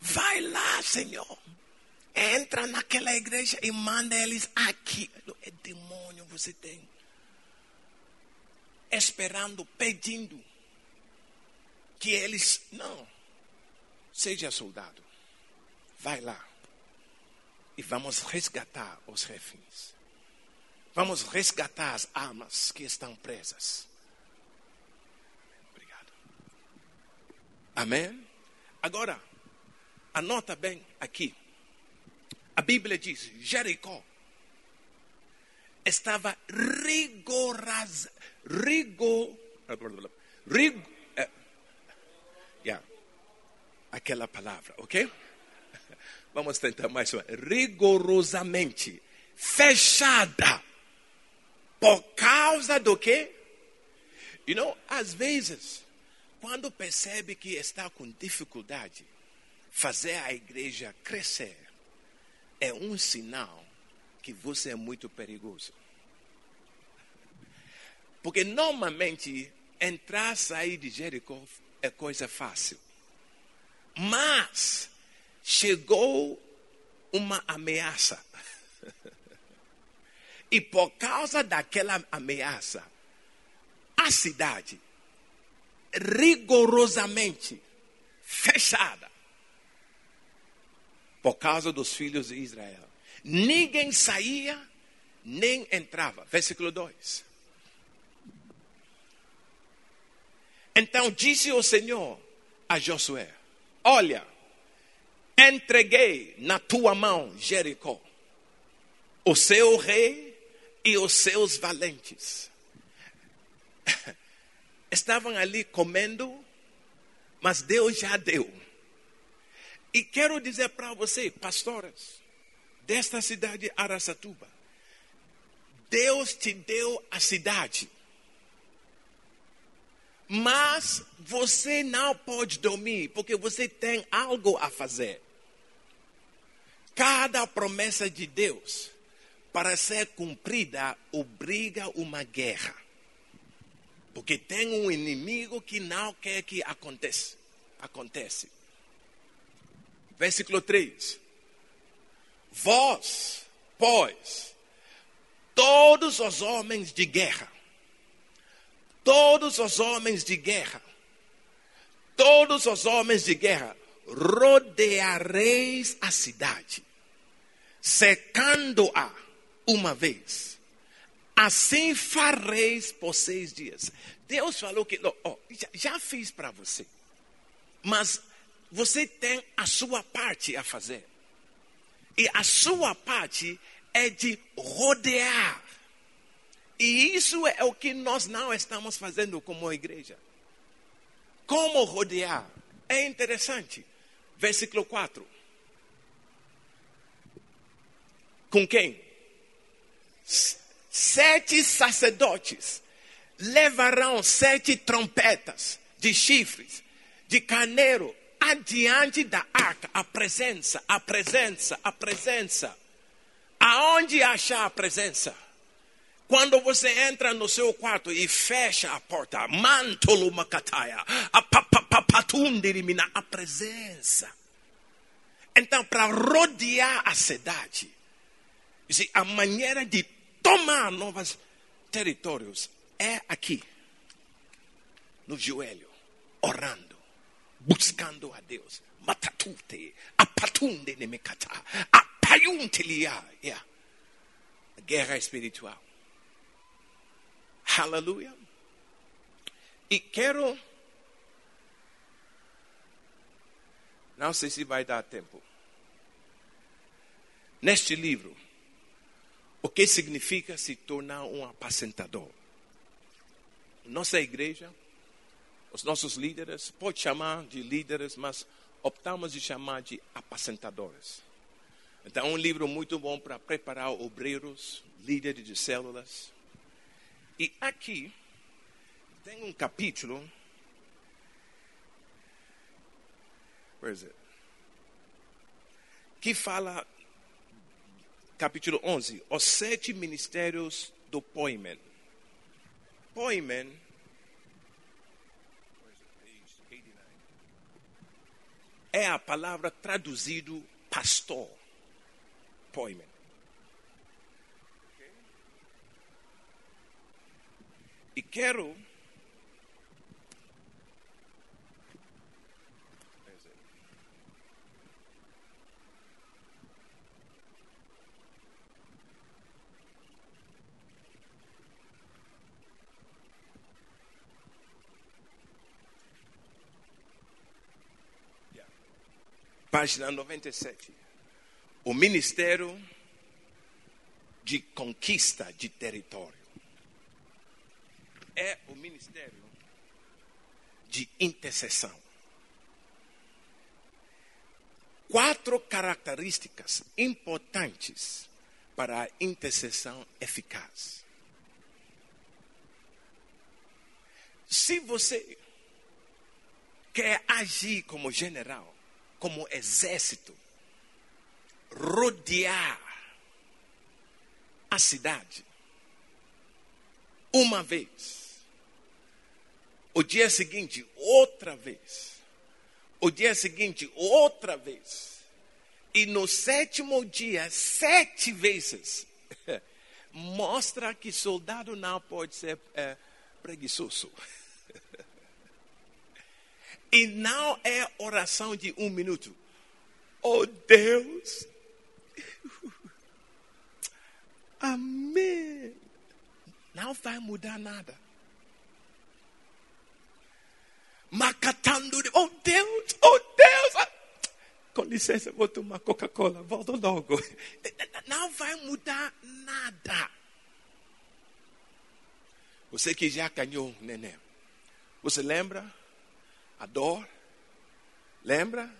vai lá, Senhor. Entra naquela igreja e manda eles aqui. É demônio você tem. Esperando, pedindo que eles. Não. Seja soldado. Vai lá. E vamos resgatar os reféns. Vamos resgatar as armas que estão presas. Amém? Agora, anota bem aqui. A Bíblia diz: Jericó estava rigorosa, rigor, rig, eh, yeah, aquela palavra, ok? Vamos tentar mais uma. Rigorosamente fechada. Por causa do quê? You know, às vezes, quando percebe que está com dificuldade, fazer a igreja crescer é um sinal que você é muito perigoso. Porque normalmente entrar e sair de Jericó é coisa fácil. Mas chegou uma ameaça. E por causa daquela ameaça, a cidade rigorosamente fechada por causa dos filhos de Israel. Ninguém saía, nem entrava. Versículo 2. Então disse o Senhor a Josué: Olha, entreguei na tua mão Jericó, o seu rei e os seus valentes. Estavam ali comendo, mas Deus já deu. E quero dizer para você, pastoras, desta cidade Aracatuba, Deus te deu a cidade. Mas você não pode dormir, porque você tem algo a fazer. Cada promessa de Deus, para ser cumprida, obriga uma guerra. Porque tem um inimigo que não quer que aconteça. Acontece. Versículo 3. Vós, pois, todos os homens de guerra, todos os homens de guerra, todos os homens de guerra, rodeareis a cidade, secando-a uma vez. Assim fareis por seis dias. Deus falou que, já, já fiz para você, mas você tem a sua parte a fazer. E a sua parte é de rodear E isso é o que nós não estamos fazendo como igreja. Como rodear? É interessante. Versículo 4. Com quem? Sete sacerdotes levarão sete trompetas de chifres, de carneiro, adiante da arca, a presença, a presença, a presença. Aonde achar a presença? Quando você entra no seu quarto e fecha a porta, mantolo macataia, a presença. Então, para rodear a cidade, a maneira de tomar novos territórios é aqui, no joelho, orando, buscando a Deus. Matatute, apatunde nemekata, apayuntelia. Guerra espiritual. Aleluia. E quero. Não sei se vai dar tempo. Neste livro, o que significa se tornar um apacentador? Nossa igreja, os nossos líderes, pode chamar de líderes, mas optamos de chamar de apacentadores. Então, é um livro muito bom para preparar obreiros, líderes de células. E aqui tem um capítulo. It? Que fala, capítulo 11, os sete ministérios do Poimen. Poimen. É a palavra traduzido pastor. Poimen. E quero. Página 97. O Ministério de Conquista de Território é o ministério de intercessão. Quatro características importantes para a intercessão eficaz. Se você quer agir como general, como exército, rodear a cidade, uma vez, o dia seguinte, outra vez. O dia seguinte, outra vez. E no sétimo dia, sete vezes. Mostra que soldado não pode ser é, preguiçoso. E não é oração de um minuto. Oh Deus. Amém. Não vai mudar nada. Macatando. Oh Deus, oh Deus. Ah, Com licença, vou tomar Coca-Cola. Volto logo. Não vai mudar nada. Você que já ganhou neném. Você lembra? A dor? Lembra?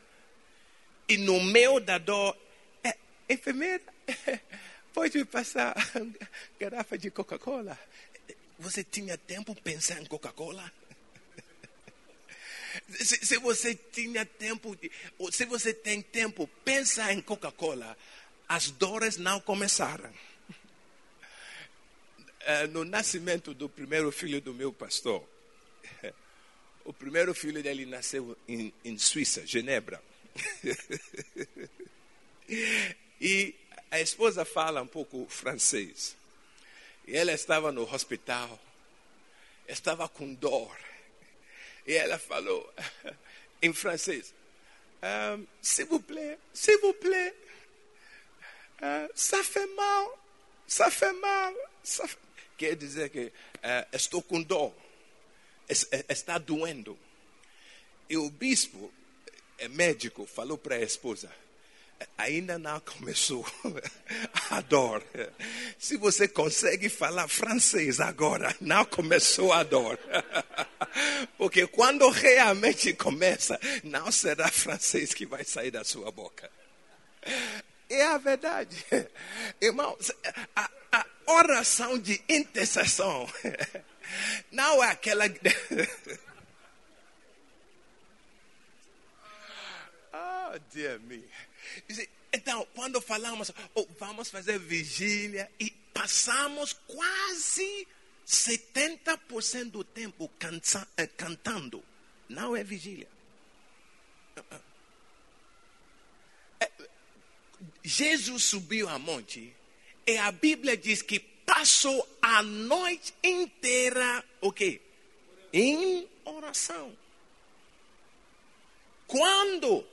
E no meio da dor, é, enfermeira, pode me passar garrafa de Coca-Cola? Você tinha tempo para pensar em Coca-Cola? Se, se você tinha tempo, de- se você tem tempo, pensa em Coca-Cola. As dores não começaram. Eh, No nascimento do primeiro filho do meu pastor, o primeiro filho dele nasceu em, em Suíça, Genebra. e a esposa fala um pouco francês. E ela estava no hospital, estava com dor. E ela falou em francês: ah, S'il vous plaît, s'il vous plaît, ah, ça fait mal, ça fait mal. ça fait-" Quer dizer que ah, estou com dor, es- es- está doendo. E o bispo, médico, falou para a esposa: ainda não começou a dor. Se você consegue falar francês agora, não começou a dor. Porque quando realmente começa, não será francês que vai sair da sua boca. É a verdade. Irmão, a, a oração de intercessão não é aquela. Oh, dear me. Então, quando falamos, oh, vamos fazer vigília e passamos quase 70% do tempo eh, cantando, não é vigília. Eh, Jesus subiu a monte e a Bíblia diz que passou a noite inteira, o quê? Em oração. Quando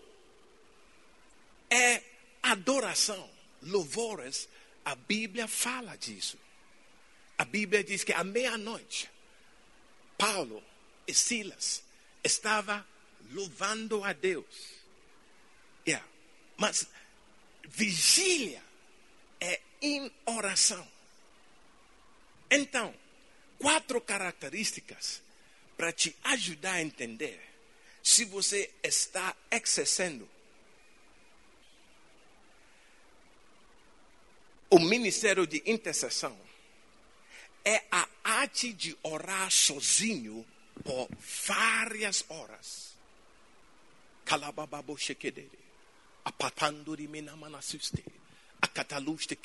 é adoração, louvores, a Bíblia fala disso. A Bíblia diz que à meia-noite, Paulo e Silas estavam louvando a Deus. Yeah. Mas vigília é em oração. Então, quatro características para te ajudar a entender se você está excessando o ministério de intercessão é a arte de orar sozinho por várias horas. Kalabababo shekedere. Akataluste.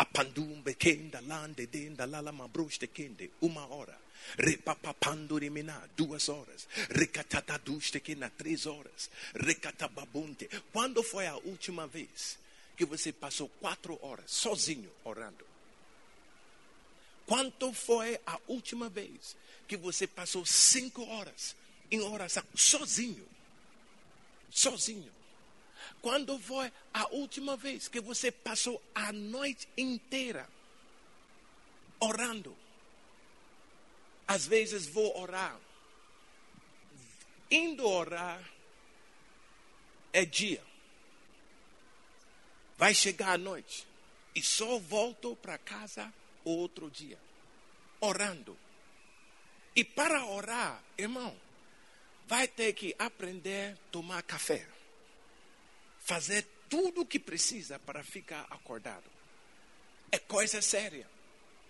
Apandumbe kenda lande denda lalamabruste kende. Uma hora. Repapapanduri mina, duas horas. Recatataduste kena, três horas. Recatababunte. Quando foi a última vez que você passou quatro horas sozinho orando? Quanto foi a última vez que você passou cinco horas em oração sozinho? Sozinho. Quando foi a última vez que você passou a noite inteira orando? Às vezes vou orar. Indo orar é dia. Vai chegar a noite e só volto para casa outro dia, orando. E para orar, irmão, vai ter que aprender a tomar café, fazer tudo o que precisa para ficar acordado. É coisa séria,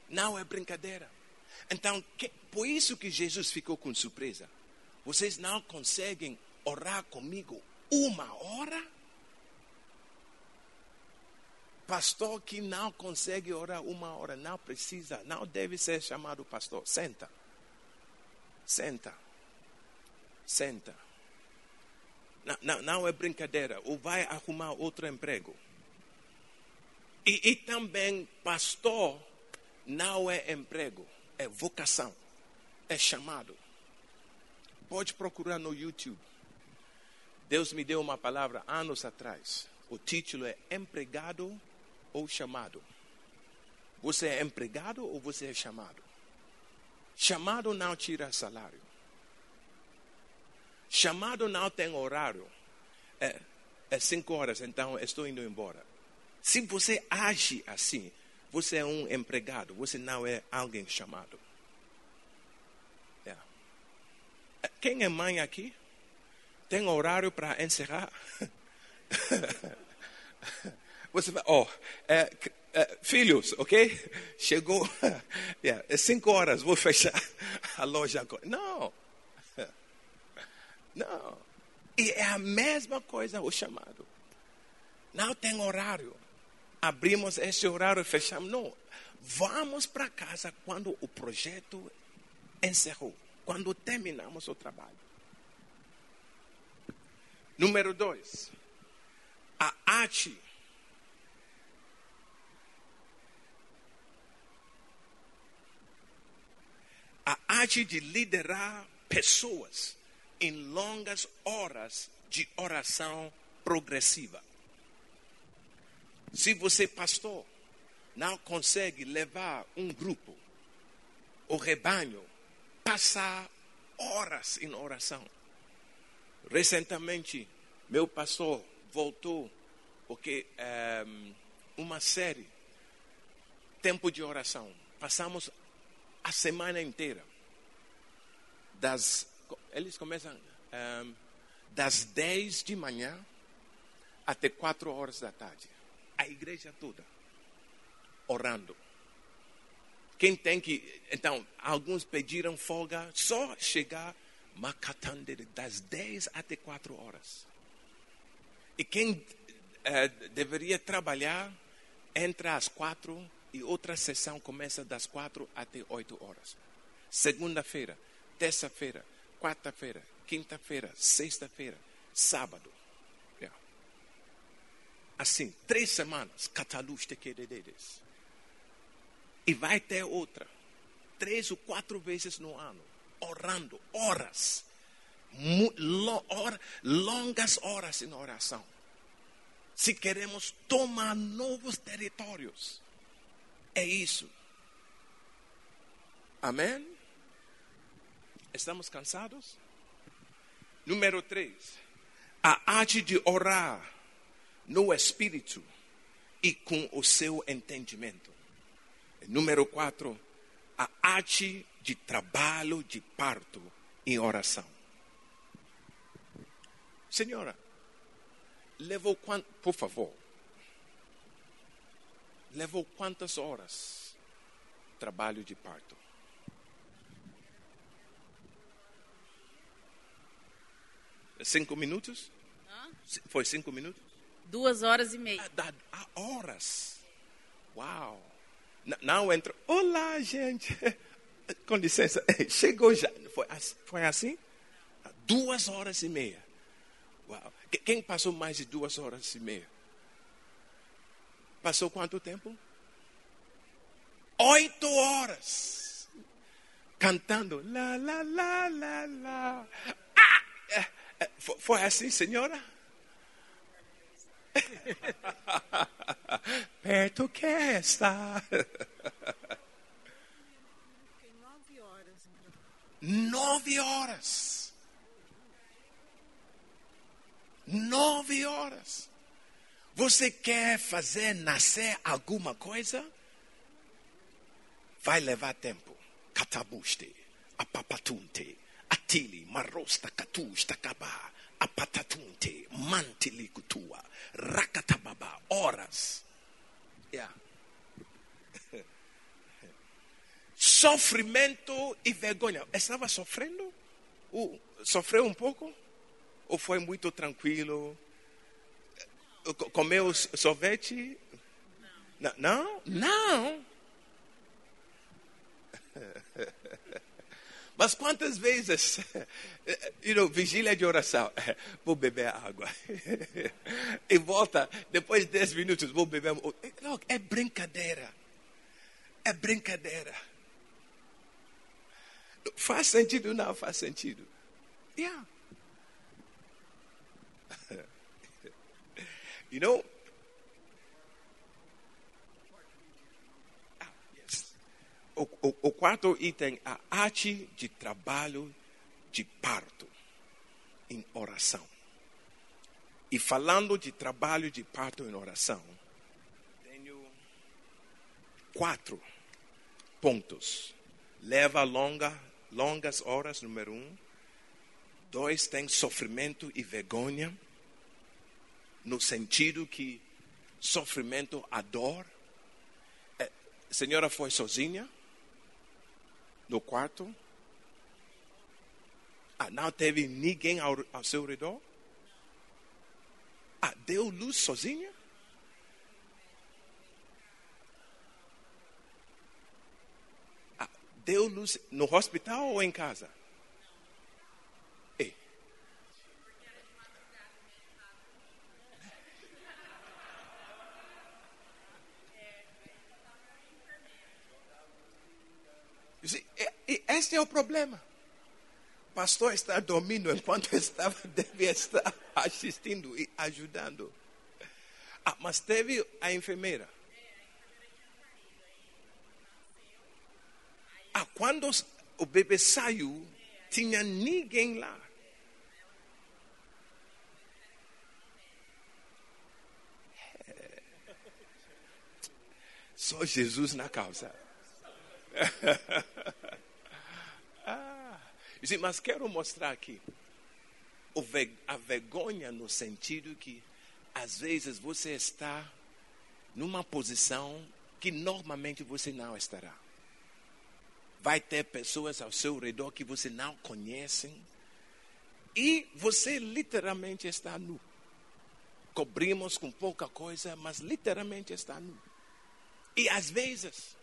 não é brincadeira. Então, que, por isso que Jesus ficou com surpresa. Vocês não conseguem orar comigo uma hora? Pastor que não consegue orar uma hora, não precisa, não deve ser chamado pastor. Senta. Senta. Senta. Não, não, é brincadeira. Ou vai arrumar outro emprego. E, e também, pastor não é emprego, é vocação, é chamado. Pode procurar no YouTube. Deus me deu uma palavra anos atrás. O título é Empregado ou chamado? Você é empregado ou você é chamado? Chamado não tira salário. Chamado não tem horário. É, é cinco horas, então estou indo embora. Se você age assim, você é um empregado, você não é alguém chamado. Yeah. Quem é mãe aqui? Tem horário para encerrar? Você vai, oh, é, é, filhos, ok? Chegou, yeah, é cinco horas, vou fechar a loja agora. Não, não. E é a mesma coisa o chamado. Não tem horário. Abrimos esse horário e fechamos. Não. Vamos para casa quando o projeto encerrou. Quando terminamos o trabalho. Número dois. A arte a arte de liderar pessoas em longas horas de oração progressiva. Se você, pastor, não consegue levar um grupo, o rebanho, passar horas em oração. Recentemente, meu pastor voltou porque ehm, uma série, tempo de oração, passamos a semana inteira. Das, eles começam ehm, das 10 de manhã até 4 horas da tarde. A igreja toda orando. Quem tem que. Então, alguns pediram folga só chegar Macatande das 10 até 4 horas. E quem eh, deveria trabalhar entra às 4 e outra sessão começa das 4 até 8 horas. Segunda-feira, terça-feira, quarta-feira, quinta-feira, sexta-feira, sábado. Yeah. Assim, três semanas, cataluz te queredes. E vai ter outra, três ou quatro vezes no ano, orando, horas, longas horas em oração. Se queremos tomar novos territórios, é isso. Amém? Estamos cansados? Número três, a arte de orar no espírito e com o seu entendimento. Número quatro, a arte de trabalho de parto em oração. Senhora, levou quanto, por favor, levou quantas horas trabalho de parto? Cinco minutos? Foi cinco minutos? Duas horas e meia. Ah, há horas. Uau. N- Não entra. Olá, gente. Com licença. Chegou já. Foi, foi assim? Ah, Duas horas e meia. Uau. Que- Quem passou mais de duas horas e meia? Passou quanto tempo? Oito horas. Cantando. Lá, lá, lá, lá, lá. Ah! Fo- Foi assim, senhora? Perto que está. Nove horas. Nove horas. Você quer fazer nascer alguma coisa? Vai levar tempo. Catabuste, apapatunte, atili, marosta, catusta, cabá, apatatunte, mantili cutua, racatababa, horas. Yeah. Sofrimento e vergonha. Estava sofrendo? Uh, sofreu um pouco? Ou foi muito tranquilo? Co- Comeu sorvete? Não. Não? Não. Mas quantas vezes, you know, vigília de oração, vou beber água. E volta, depois de 10 minutos, vou beber. Look, é brincadeira. É brincadeira. Faz sentido? Não faz sentido. Yeah. You know, Ah, yes. O, o, o quarto item, a arte de trabalho de parto em oração. E falando de trabalho de parto em oração, tenho quatro pontos. Leva longa, longas horas, número um. Dois, tem sofrimento e vergonha, no sentido que sofrimento, a dor. É, a senhora foi sozinha no quarto? Ah, não teve ninguém ao, ao seu redor? Ah, deu luz sozinha? Ah, deu luz no hospital ou em casa? Este é o problema. O pastor está dormindo enquanto estava, devia estar assistindo e ajudando. Ah, mas teve a enfermeira. Ah, quando o bebê saiu, tinha ninguém lá. É. Só Jesus na causa. ah, mas quero mostrar aqui a vergonha no sentido que às vezes você está numa posição que normalmente você não estará. Vai ter pessoas ao seu redor que você não conhece e você literalmente está nu. Cobrimos com pouca coisa, mas literalmente está nu. E às vezes,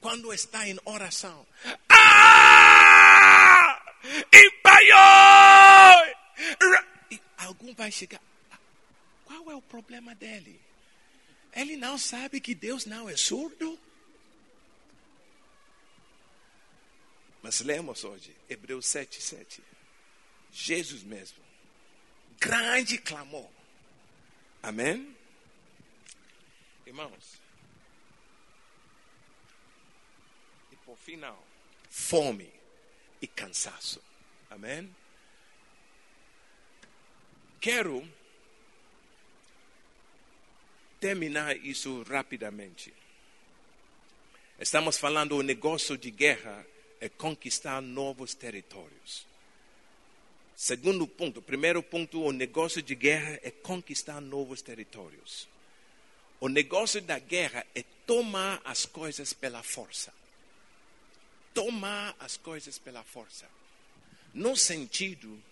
quando está em oração, ah! Empaiou! E algum vai chegar. Qual é o problema dele? Ele não sabe que Deus não é surdo? Mas lemos hoje, Hebreus 7, 7. Jesus mesmo. Grande clamor. Amém? Irmãos. E por final, fome e cansaço. Amém? Quero terminar isso rapidamente. Estamos falando o negócio de guerra é conquistar novos territórios. Segundo ponto, primeiro ponto, o negócio de guerra é conquistar novos territórios. O negócio da guerra é tomar as coisas pela força. Tomar as coisas pela força. No sentido,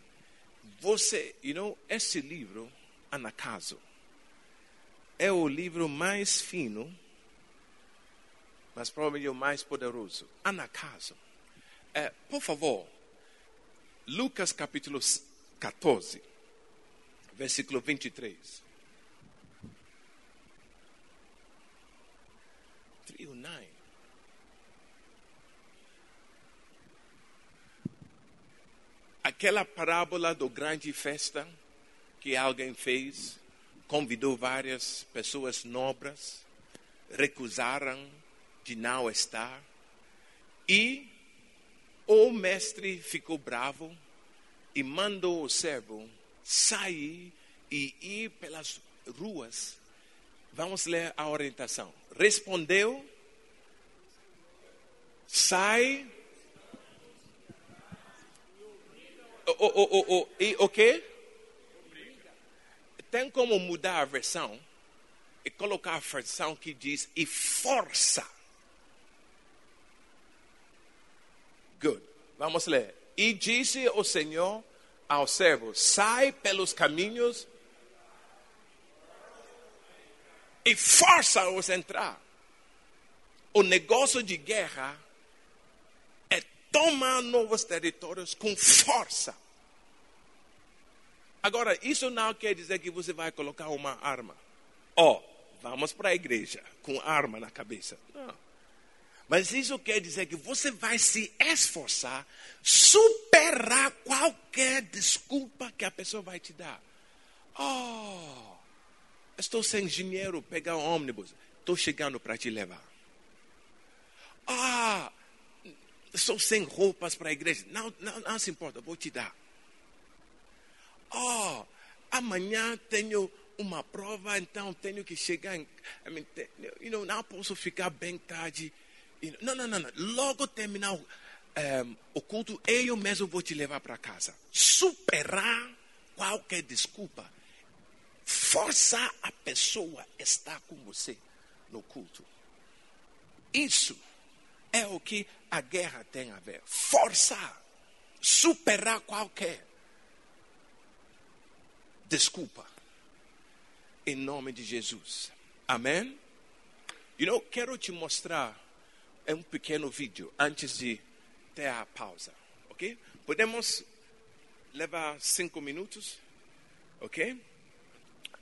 você, you know, esse livro, Anacaso, é o livro mais fino, mas provavelmente o mais poderoso. Anacaso. É, por favor, Lucas capítulo 14, versículo 23. 309. Aquela parábola do grande festa que alguém fez, convidou várias pessoas nobres, recusaram de não estar, e o mestre ficou bravo e mandou o servo sair e ir pelas ruas. Vamos ler a orientação. Respondeu, sai. O, o, o, o, e o quê? Tem como mudar a versão e colocar a versão que diz e força. Good. Vamos ler. E disse o Senhor ao servo: sai pelos caminhos e força-os a entrar. O negócio de guerra tomar novos territórios com força. Agora, isso não quer dizer que você vai colocar uma arma. Ó, oh, vamos para a igreja com arma na cabeça. Não. Mas isso quer dizer que você vai se esforçar, superar qualquer desculpa que a pessoa vai te dar. Oh, estou sem dinheiro, pegar um ônibus. Estou chegando para te levar. Ah, estou sem roupas para a igreja. Não, não, não se importa, vou te dar. Oh, amanhã tenho uma prova, então tenho que chegar em. I mean, you know, não posso ficar bem tarde. Não, não, não, não. Logo terminar um, o culto, eu mesmo vou te levar para casa. Superar qualquer desculpa. Forçar a pessoa a estar com você no culto. Isso é o que a guerra tem a ver. Forçar. Superar qualquer desculpa. Em nome de Jesus. Amém? You know, quero te mostrar é um pequeno vídeo antes de ter a pausa, ok? Podemos levar cinco minutos, ok?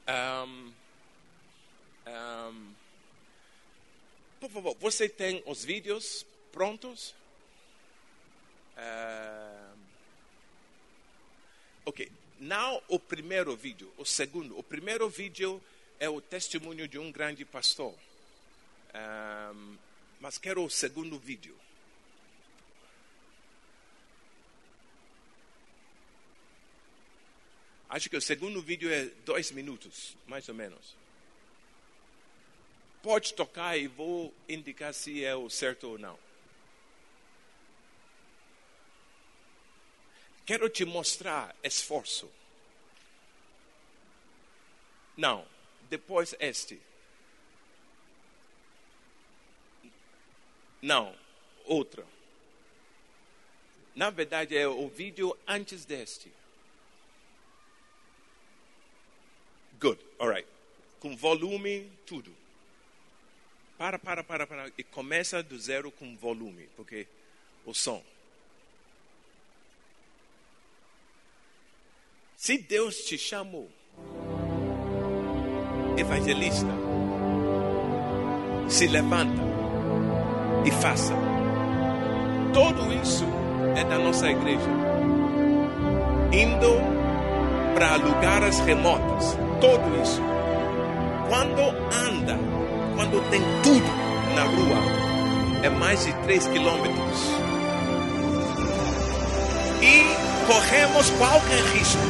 Um, um, por favor, você tem os vídeos prontos? Um, ok, não o primeiro vídeo, o segundo. O primeiro vídeo é o testemunho de um grande pastor. Um, mas quero o segundo vídeo. Acho que o segundo vídeo é dois minutos, mais ou menos. Pode tocar e vou indicar se é o certo ou não. Quero te mostrar esforço. Não, depois este. Não, outra. Na verdade, é o vídeo antes deste. Good, alright. Com volume, tudo. Para, para, para, para. E começa do zero com volume, porque o som. Se Deus te chamou, evangelista, se levanta e faça. Tudo isso é da nossa igreja. Indo para lugares remotos. Tudo isso. Quando anda, quando tem tudo na rua, é mais de 3 quilômetros. E corremos qualquer risco.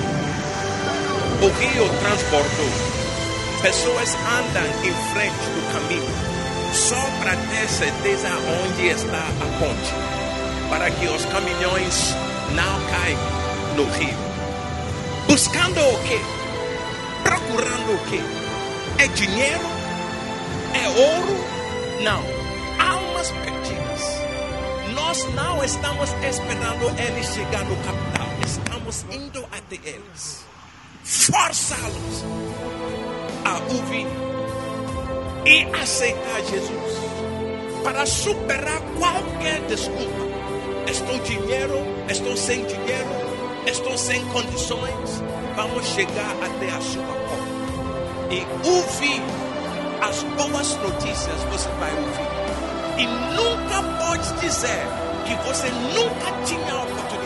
O rio transportou. Pessoas andam em frente do caminho só para ter certeza onde está a ponte, para que os caminhões não caiam no rio. Buscando o quê? Procurando o quê? É dinheiro? É ouro? Não. Almas perdidas. Nós não estamos esperando eles chegar no capital. Estamos indo até eles forçá-los a ouvir e aceitar Jesus para superar qualquer desculpa. Estou dinheiro, estou sem dinheiro, estou sem condições. Vamos chegar até a sua porta e ouvir as boas notícias. Você vai ouvir e nunca pode dizer que você nunca tinha a oportunidade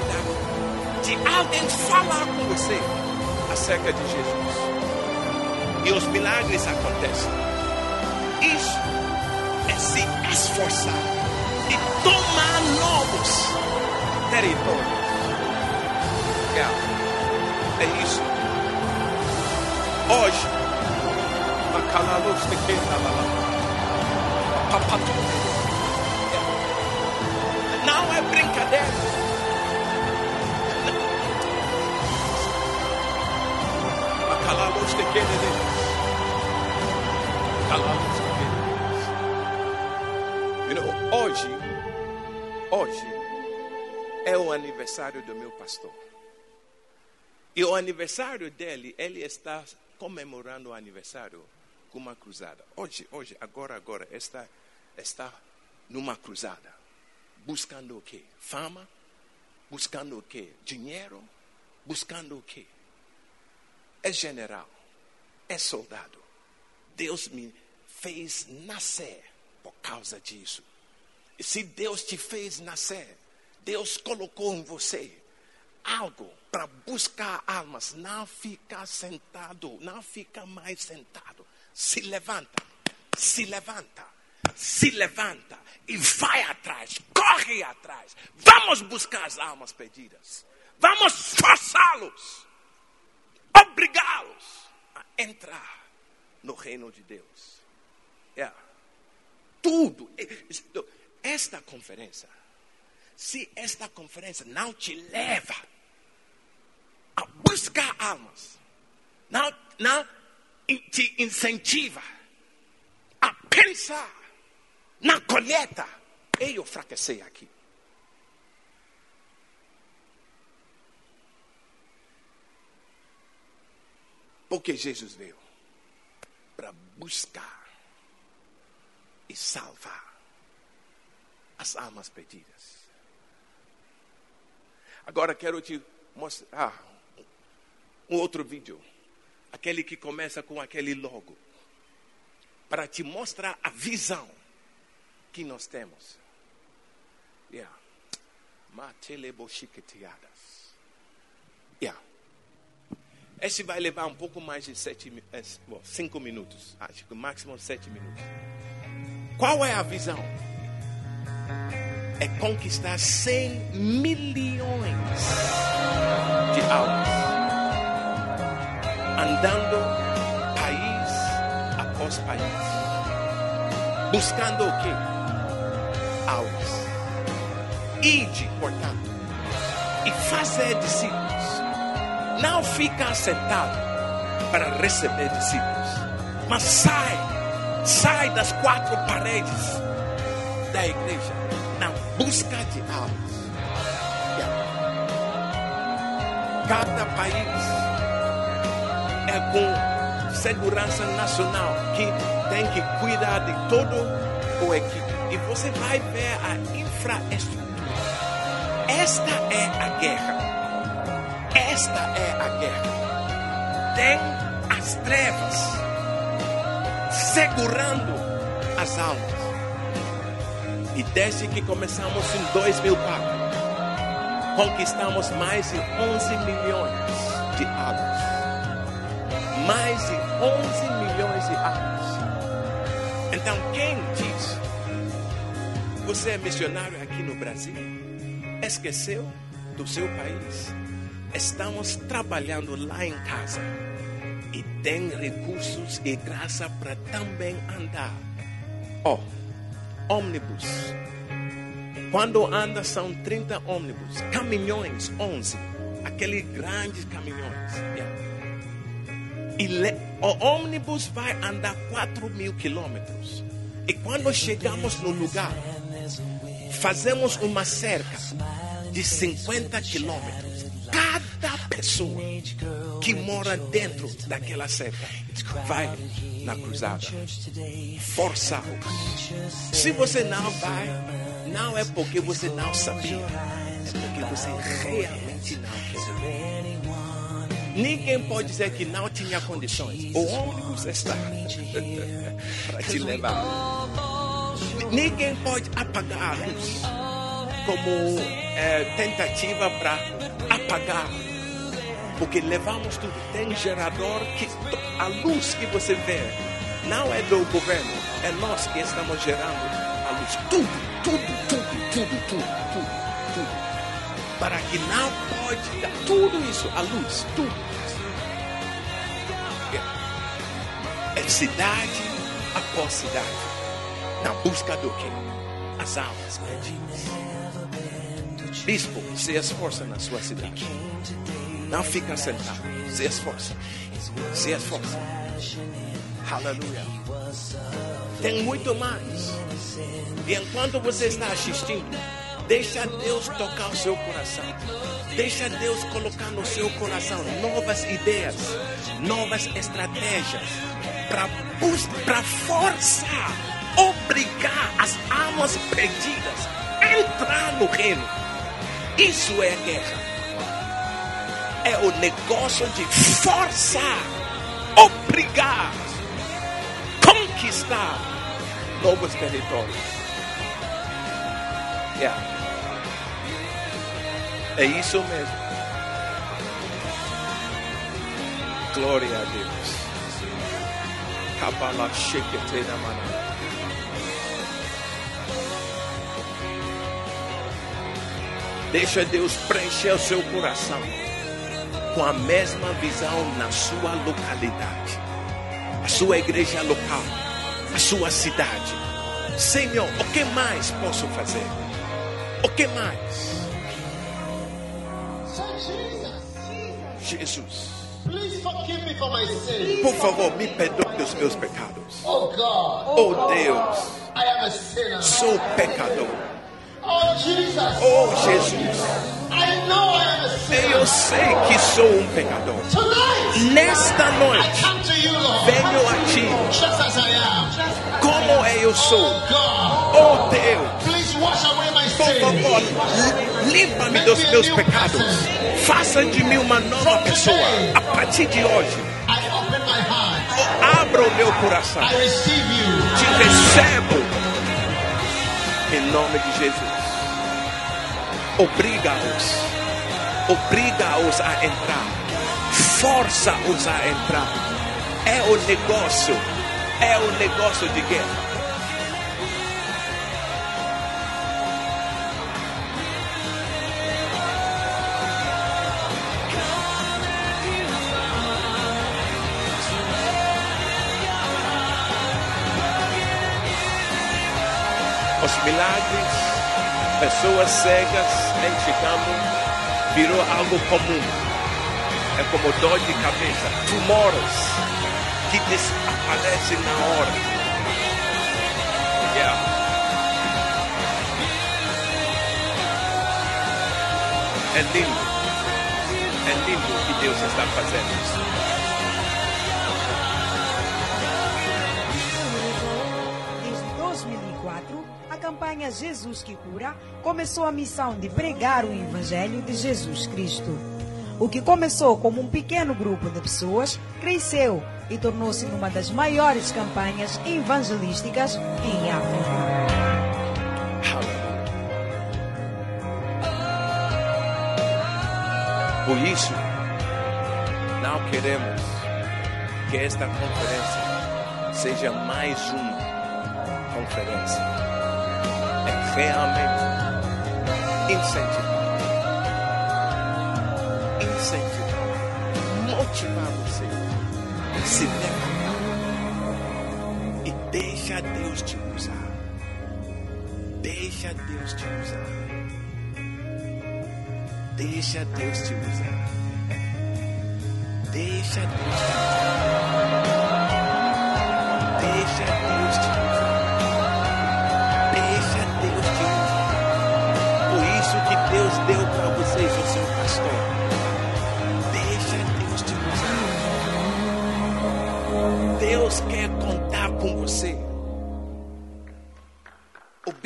de alguém falar com você acerca de Jesus. E os milagres acontecem. Isso é se esforçar e tomar novos territórios. É, é isso. Hoje, Não é brincadeira. You know, hoje, hoje é o aniversário do meu pastor. E o aniversário dele, ele está comemorando o aniversário uma cruzada. Hoje, hoje, agora, agora, está, está numa cruzada. Buscando o quê? Fama? Buscando o quê? Dinheiro? Buscando o quê? é general, é soldado. Deus me fez nascer por causa disso. E se Deus te fez nascer, Deus colocou em você algo para buscar almas. Não fica sentado, não fica mais sentado. Se levanta, se levanta, se levanta e vai atrás, corre atrás. Vamos buscar as almas perdidas. Vamos forçá-los obrigá-los a entrar no reino de Deus. É. Tudo. Esta conferência, se esta conferência não te leva a buscar almas, não, não te incentiva a pensar na colheita, eu fracassei aqui. Porque Jesus veio para buscar e salvar as almas perdidas. Agora quero te mostrar um outro vídeo, aquele que começa com aquele logo, para te mostrar a visão que nós temos. Yeah. Yeah. Esse vai levar um pouco mais de sete, é, cinco minutos. Acho que máximo sete minutos. Qual é a visão? É conquistar 100 milhões de almas. Andando país após país. Buscando o quê? Almas. Ide, portanto, e fazer discípulos. Não fica sentado para receber discípulos, mas sai, sai das quatro paredes da igreja na busca de almas. Cada país é com segurança nacional que tem que cuidar de todo o equipe. E você vai ver a infraestrutura. Esta é a guerra. Esta é a guerra. Tem as trevas segurando as almas. E desde que começamos em 2004, conquistamos mais de 11 milhões de almas. Mais de 11 milhões de almas. Então, quem diz você é missionário aqui no Brasil? Esqueceu do seu país? Estamos trabalhando lá em casa e tem recursos e graça para também andar. Ó, oh, ônibus. Quando anda são 30 ônibus, caminhões 11, aqueles grandes caminhões. Yeah. E le, o ônibus vai andar 4 mil quilômetros. E quando chegamos no lugar, fazemos uma cerca de 50 quilômetros. Cada pessoa que mora dentro daquela cerca vai na cruzada. Forçá-los. Se você não vai, não é porque você não sabia, é porque você realmente não quer. Ninguém pode dizer que não tinha condições. O ônibus está para te levar. Ninguém pode apagar a luz como é, tentativa para apagar. Porque levamos tudo. Tem gerador que a luz que você vê não é do governo, é nós que estamos gerando a luz. Tudo, tudo, tudo, tudo, tudo, tudo. Para que não pode dar tudo isso, a luz, tudo. É cidade após cidade, na busca do que? As almas perdidas. Bispo, se esforça na sua cidade. Não fica sentado. Se esforça. Se esforça. Aleluia. Tem muito mais. E enquanto você está assistindo, deixa Deus tocar o seu coração. Deixa Deus colocar no seu coração novas ideias, novas estratégias para forçar, obrigar as almas perdidas a entrar no reino. Isso é guerra. É o negócio de forçar, obrigar, conquistar novos territórios. Yeah. É isso mesmo. Glória a Deus. Kabbalah Sheketena Manana. Deixa Deus preencher o seu coração com a mesma visão na sua localidade, a sua igreja local, a sua cidade. Senhor, o que mais posso fazer? O que mais? Jesus. Por favor, me perdoe dos meus pecados. Oh Deus, sou pecador. Oh Jesus, eu sei que sou um pecador. Nesta noite, venho a Ti como eu sou. Oh Deus, limpa-me dos meus pecados. Faça de mim uma nova pessoa. A partir de hoje, abra o meu coração. Te recebo em nome de Jesus. Obriga-os, obriga-os a entrar, força-os a entrar. É o negócio, é o negócio de guerra. Milagres, pessoas cegas identificando, virou algo comum. É como dor de cabeça, tumores que desaparecem na hora. Yeah. É lindo. É lindo o que Deus está fazendo. Campanha Jesus que Cura começou a missão de pregar o Evangelho de Jesus Cristo. O que começou como um pequeno grupo de pessoas cresceu e tornou-se uma das maiores campanhas evangelísticas em África. Por isso, não queremos que esta conferência seja mais uma conferência. Realmente incentivar, incentivar, motivar você se levantar e deixa Deus te usar. Deixa Deus te usar. Deixa Deus te usar. Deixa Deus te usar. Deixa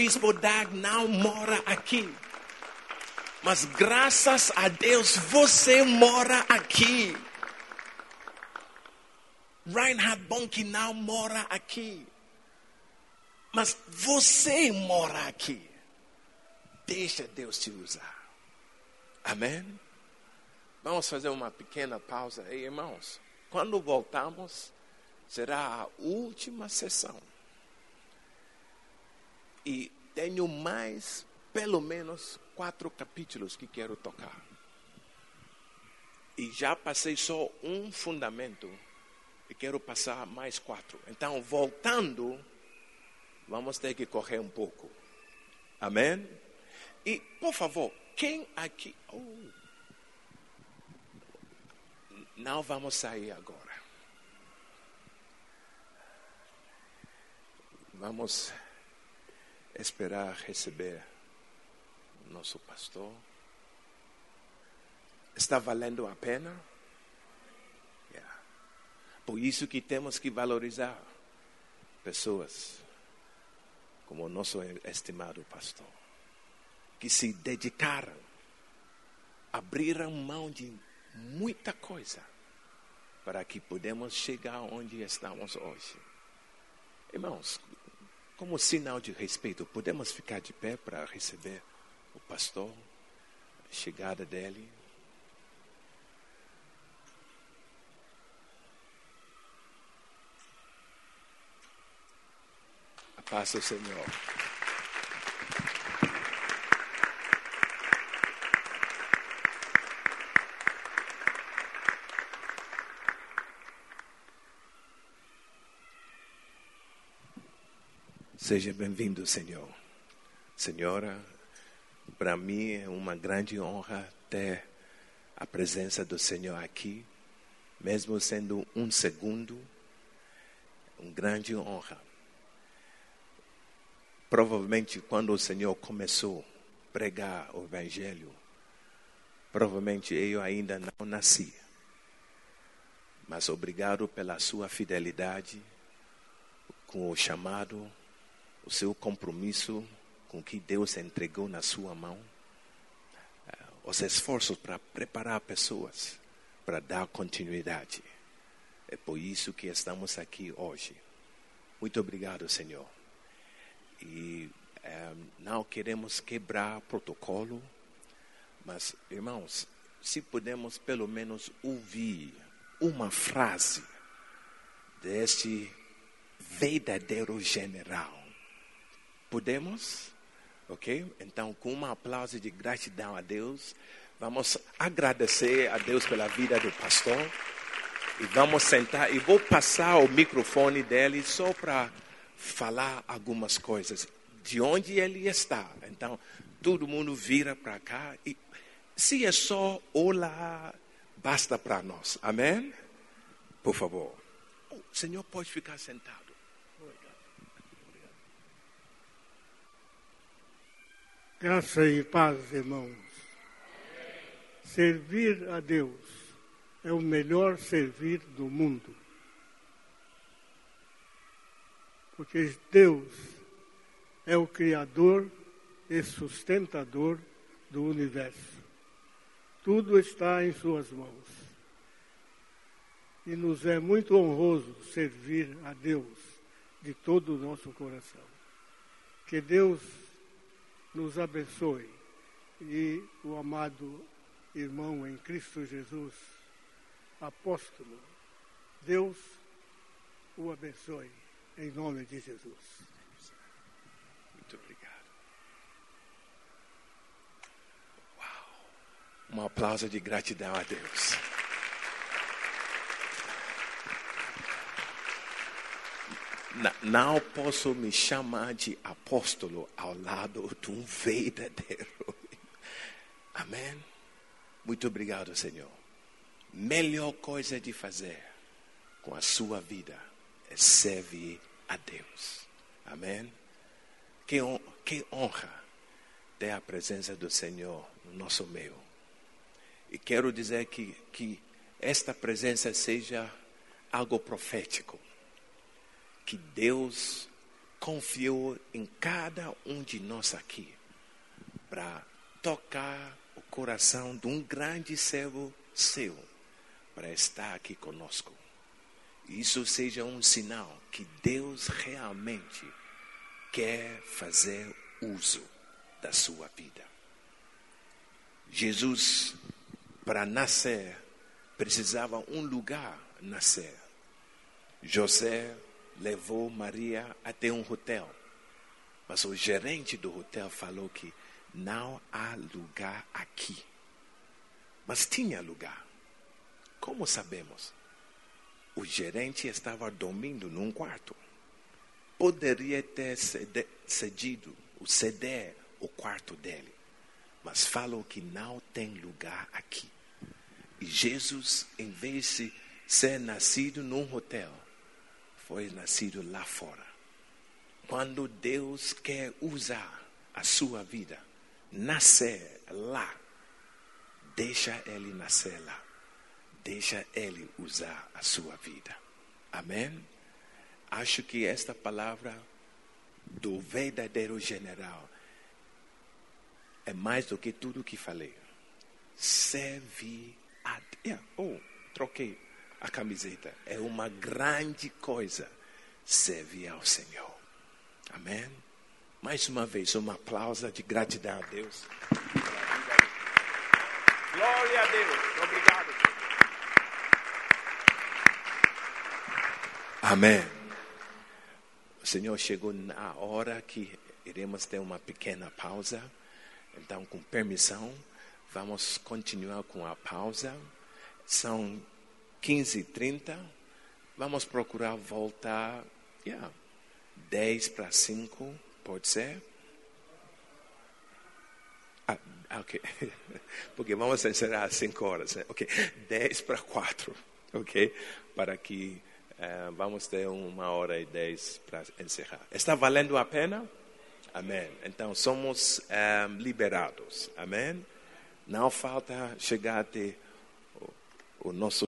O bispo Dag não mora aqui. Mas graças a Deus você mora aqui. Reinhard Bonk não mora aqui. Mas você mora aqui. Deixa Deus te usar. Amém? Vamos fazer uma pequena pausa aí, irmãos. Quando voltamos, será a última sessão. E tenho mais, pelo menos, quatro capítulos que quero tocar. E já passei só um fundamento e quero passar mais quatro. Então, voltando, vamos ter que correr um pouco. Amém? E, por favor, quem aqui. Oh, não vamos sair agora. Vamos esperar receber nosso pastor. Está valendo a pena? Yeah. Por isso que temos que valorizar pessoas como o nosso estimado pastor, que se dedicaram, abriram mão de muita coisa para que podemos chegar onde estamos hoje. Irmãos, como sinal de respeito, podemos ficar de pé para receber o pastor, a chegada dele. A paz do Senhor. Seja bem-vindo, Senhor. Senhora, para mim é uma grande honra ter a presença do Senhor aqui, mesmo sendo um segundo, uma grande honra. Provavelmente quando o Senhor começou a pregar o Evangelho, provavelmente eu ainda não nasci. Mas obrigado pela sua fidelidade com o chamado, o seu compromisso com o que Deus entregou na sua mão, os esforços para preparar pessoas para dar continuidade. É por isso que estamos aqui hoje. Muito obrigado, Senhor. E é, não queremos quebrar protocolo, mas, irmãos, se podemos pelo menos ouvir uma frase deste verdadeiro general. Podemos? Ok? Então, com um aplauso de gratidão a Deus, vamos agradecer a Deus pela vida do pastor. E vamos sentar e vou passar o microfone dele só para falar algumas coisas. de onde ele está. Então, todo mundo vira para cá e se é só olá, basta para nós. Amém? Por favor. O Senhor pode ficar sentado. Graça e paz, irmãos. Servir a Deus é o melhor servir do mundo. Porque Deus é o Criador e sustentador do universo. Tudo está em Suas mãos. E nos é muito honroso servir a Deus de todo o nosso coração. Que Deus nos abençoe e o amado irmão em Cristo Jesus, apóstolo, Deus o abençoe em nome de Jesus. Muito obrigado. Uau. Um aplauso de gratidão a Deus. Não posso me chamar de apóstolo ao lado de um verdadeiro. Amém? Muito obrigado, Senhor. Melhor coisa de fazer com a sua vida é servir a Deus. Amém? Que, que honra ter a presença do Senhor no nosso meio. E quero dizer que, que esta presença seja algo profético. Que Deus confiou em cada um de nós aqui para tocar o coração de um grande servo seu para estar aqui conosco. Isso seja um sinal que Deus realmente quer fazer uso da sua vida. Jesus, para nascer, precisava um lugar nascer. José levou Maria até um hotel, mas o gerente do hotel falou que não há lugar aqui. Mas tinha lugar. Como sabemos? O gerente estava dormindo num quarto poderia ter cedido, ceder o quarto dele, mas falou que não tem lugar aqui. E Jesus, em vez de ser nascido num hotel, foi nascido lá fora. Quando Deus quer usar a sua vida, nascer lá, deixa ele nascer lá. Deixa ele usar a sua vida. Amém? Acho que esta palavra do verdadeiro general é mais do que tudo que falei. Servir a Deus. Oh, troquei a camiseta. É uma grande coisa servir ao Senhor. Amém? Mais uma vez, um aplauso de gratidão a Deus. Glória a Deus. Obrigado. Amém. O Senhor chegou na hora que iremos ter uma pequena pausa. Então, com permissão, vamos continuar com a pausa. São 15h30. Vamos procurar voltar. Yeah, 10 para 5, pode ser? Ah, ok. Porque vamos encerrar às 5 horas. Né? Ok. 10 para 4. Ok? Para que eh, vamos ter uma hora e 10 para encerrar. Está valendo a pena? Amém. Então somos eh, liberados. Amém? Não falta chegar até o, o nosso